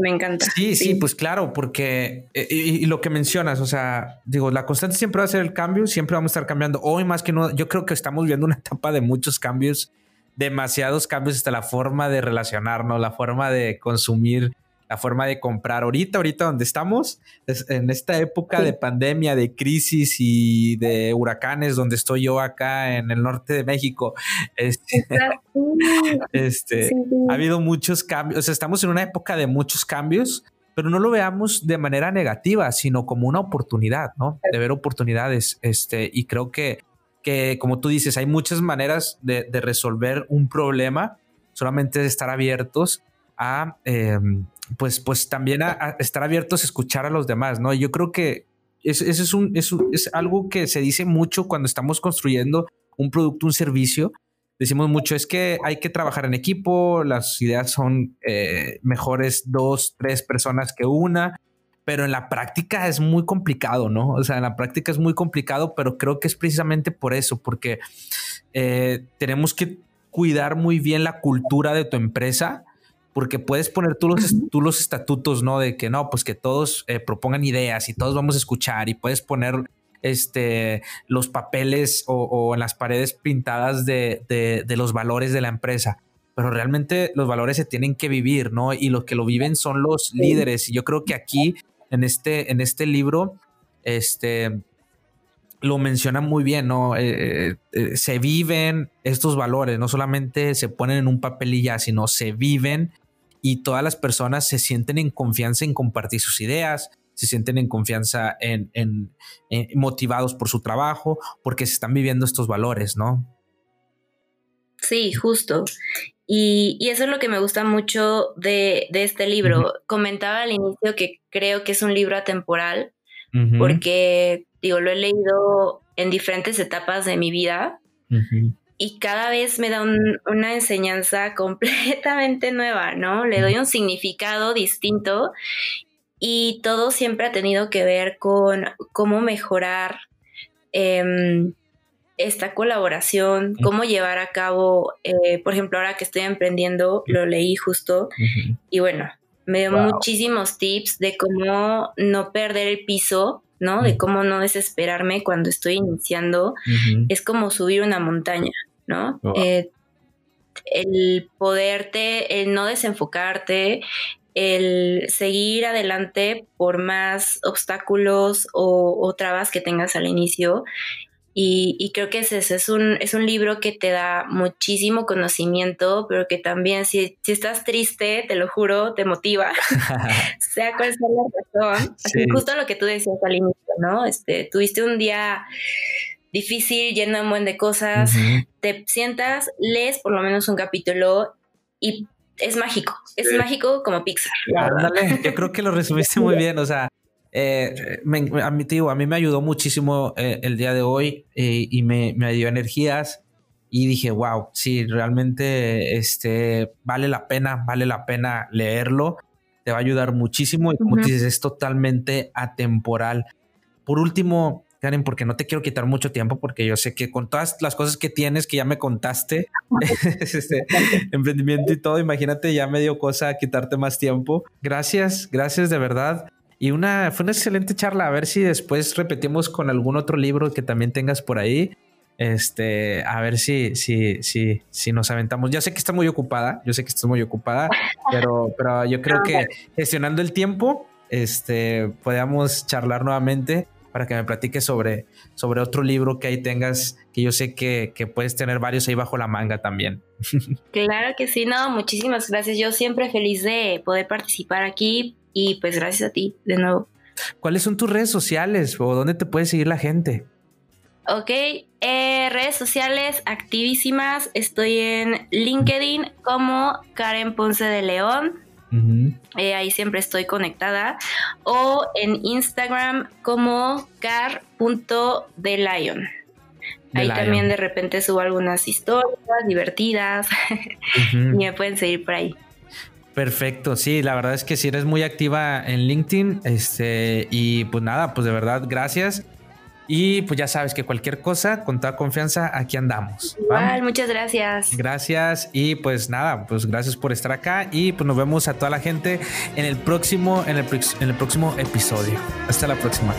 me encanta. Sí, sí, pues claro, porque eh, y, lo que mencionas, o sea, digo, la constante siempre va a ser el cambio, siempre vamos a estar cambiando. Hoy más que no, yo creo que estamos viendo una etapa de muchos cambios demasiados cambios hasta la forma de relacionarnos, la forma de consumir, la forma de comprar. Ahorita, ahorita donde estamos, en esta época de pandemia, de crisis y de huracanes, donde estoy yo acá en el norte de México, este, (laughs) este ha habido muchos cambios, o sea, estamos en una época de muchos cambios, pero no lo veamos de manera negativa, sino como una oportunidad, ¿no? De ver oportunidades, este, y creo que que, como tú dices, hay muchas maneras de, resolver un problema, solamente estar abiertos a, em, pues, pues también a, estar abiertos a escuchar a los demás, ¿no? Yo creo que eso, es, un, es algo que se dice mucho cuando estamos construyendo un producto, un servicio. Decimos mucho, es que hay que trabajar en equipo, las ideas son eh, mejores dos, tres personas que una pero en la práctica es muy complicado, ¿no? O sea, en la práctica es muy complicado, pero creo que es precisamente por eso, porque eh, tenemos que cuidar muy bien la cultura de tu empresa, porque puedes poner tú los, tú los estatutos, ¿no? De que no, pues que todos eh, propongan ideas y todos vamos a escuchar y puedes poner este, los papeles o, en las paredes pintadas de, de, los valores de la empresa. Pero realmente los valores se tienen que vivir, ¿no? Y los que lo viven son los líderes. Y yo creo que aquí, en este, en este libro, este, lo menciona muy bien, ¿no? Eh, eh, se viven estos valores, no solamente se ponen en un papel y ya, sino se viven y todas las personas se sienten en confianza en compartir sus ideas, se sienten en confianza en, motivados por su trabajo, porque se están viviendo estos valores, ¿no? Sí, justo. Y, eso es lo que me gusta mucho de, este libro. Comentaba al inicio que creo que es un libro atemporal, porque, digo, lo he leído en diferentes etapas de mi vida y cada vez me da una enseñanza (laughs) completamente nueva, ¿no? Le doy un significado distinto y todo siempre ha tenido que ver con cómo mejorar em, esta colaboración, cómo llevar a cabo, eh, por ejemplo, ahora que estoy emprendiendo, lo leí justo y bueno, me dio muchísimos tips de cómo no perder el piso, ¿no? De cómo no desesperarme cuando estoy iniciando. Es como subir una montaña, ¿no? Eh, el poderte, el no desenfocarte, el seguir adelante por más obstáculos o, trabas que tengas al inicio. Y, creo que ese, es, un, es un libro que te da muchísimo conocimiento, pero que también si, si estás triste, te lo juro, te motiva, (laughs) (laughs) sea cual sea la razón. (laughs) justo lo que tú decías al inicio, ¿no? Este, tuviste un día difícil, lleno de un buen de cosas, te sientas, lees por lo menos un capítulo y es mágico, es mágico como Pixar. yo creo que lo resumiste muy bien, o sea, eh, a, mí, a mí me ayudó muchísimo eh, el día de hoy eh, y me, me, dio energías y dije, wow, sí, realmente este, vale la pena, vale la pena leerlo, te va a ayudar muchísimo y como dices, es totalmente atemporal. Por último, Karen, porque no te quiero quitar mucho tiempo, porque yo sé que con todas las cosas que tienes, que ya me contaste, (laughs) este, emprendimiento y todo, imagínate, ya me dio cosa quitarte más tiempo. Gracias, gracias de verdad. Y una, fue una excelente charla. A ver si después repetimos con algún otro libro que también tengas por ahí. Este, a ver si, si, si, si nos aventamos. Ya sé que está muy ocupada, yo sé que estás muy ocupada, (laughs) pero, pero yo creo que gestionando el tiempo, este, podamos charlar nuevamente para que me platiques sobre, sobre otro libro que ahí tengas, que yo sé que, puedes tener varios ahí bajo la manga también. (laughs) Claro que sí, no, muchísimas gracias. Yo siempre feliz de poder participar aquí y pues gracias a ti de nuevo. ¿Cuáles son tus redes sociales o dónde te puede seguir la gente? Ok, eh, redes sociales activísimas. Estoy en LinkedIn como Karen Ponce de León. Eh, ahí siempre estoy conectada. O en Instagram como car.delion. Ahí también de repente subo algunas historias divertidas (laughs) y me pueden seguir por ahí. Perfecto, sí, la verdad es que si eres muy activa en LinkedIn, este, y pues nada, pues de verdad, gracias. Y pues ya sabes que cualquier cosa, con toda confianza, aquí andamos. Igual, muchas gracias. Gracias y pues nada, pues gracias por estar acá y pues nos vemos a toda la gente en el próximo, en el, en el próximo episodio. Hasta la próxima.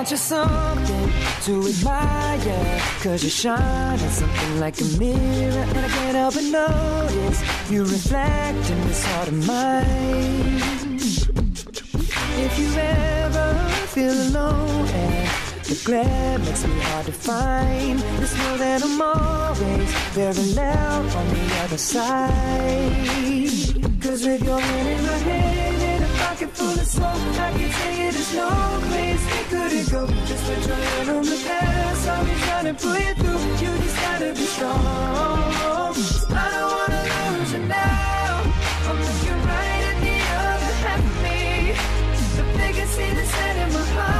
Want you something to admire. Cause you shine in something like a mirror And I can't help but notice You reflect in this heart of mine. If you ever feel alone and the glare makes me hard to find Just know that I'm always loud on the other side. Cause with your hand in my hand full of smoke. I can tell you there's no place we couldn't go. Just put your on the past. I'll be trying to pull you through. You just gotta be strong. I don't wanna lose you now. I'm looking right at the other half of me. The biggest see that's in my heart.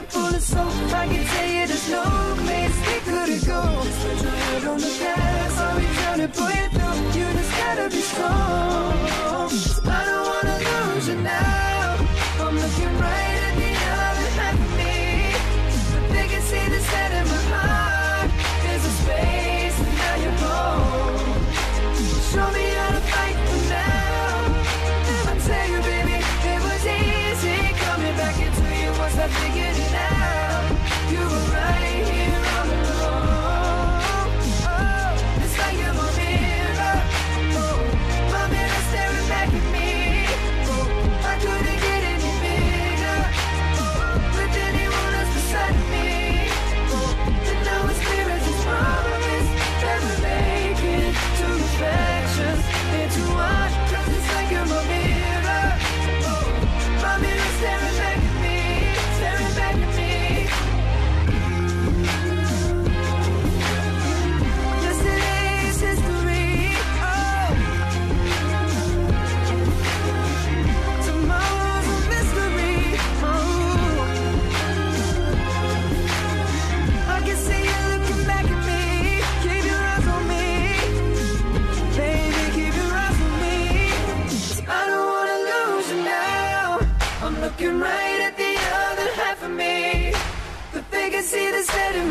pocket full of soap, I can tell you there's no place we couldn't go. Put your head on the gas, I'll be trying to pull you through. You just gotta be strong.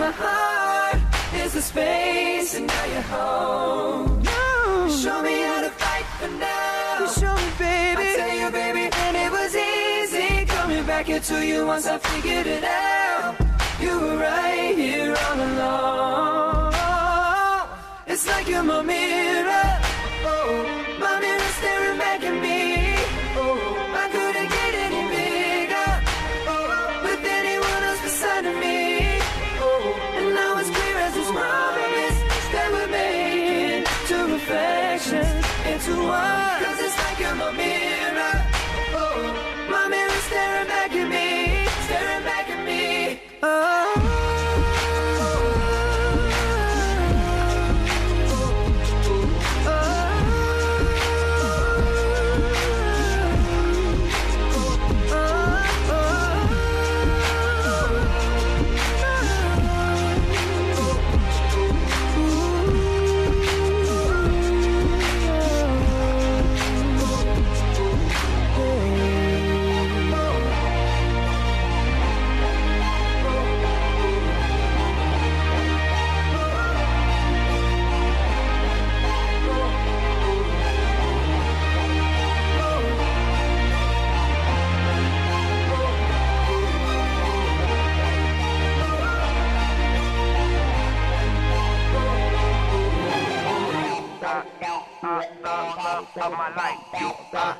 My heart is the space, and now you're home. You Show me how to fight for now. show me, baby. I tell you, baby, and it was easy coming back into you once I figured it out. You were right here all along. It's like you're my mirror. Of my life. You are,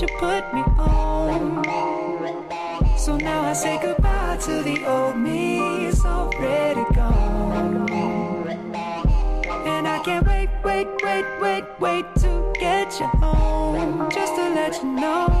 you put me on. So now I say goodbye to the old me, it's already gone. And I can't wait, wait, wait, wait, wait to get you home. Just to let you know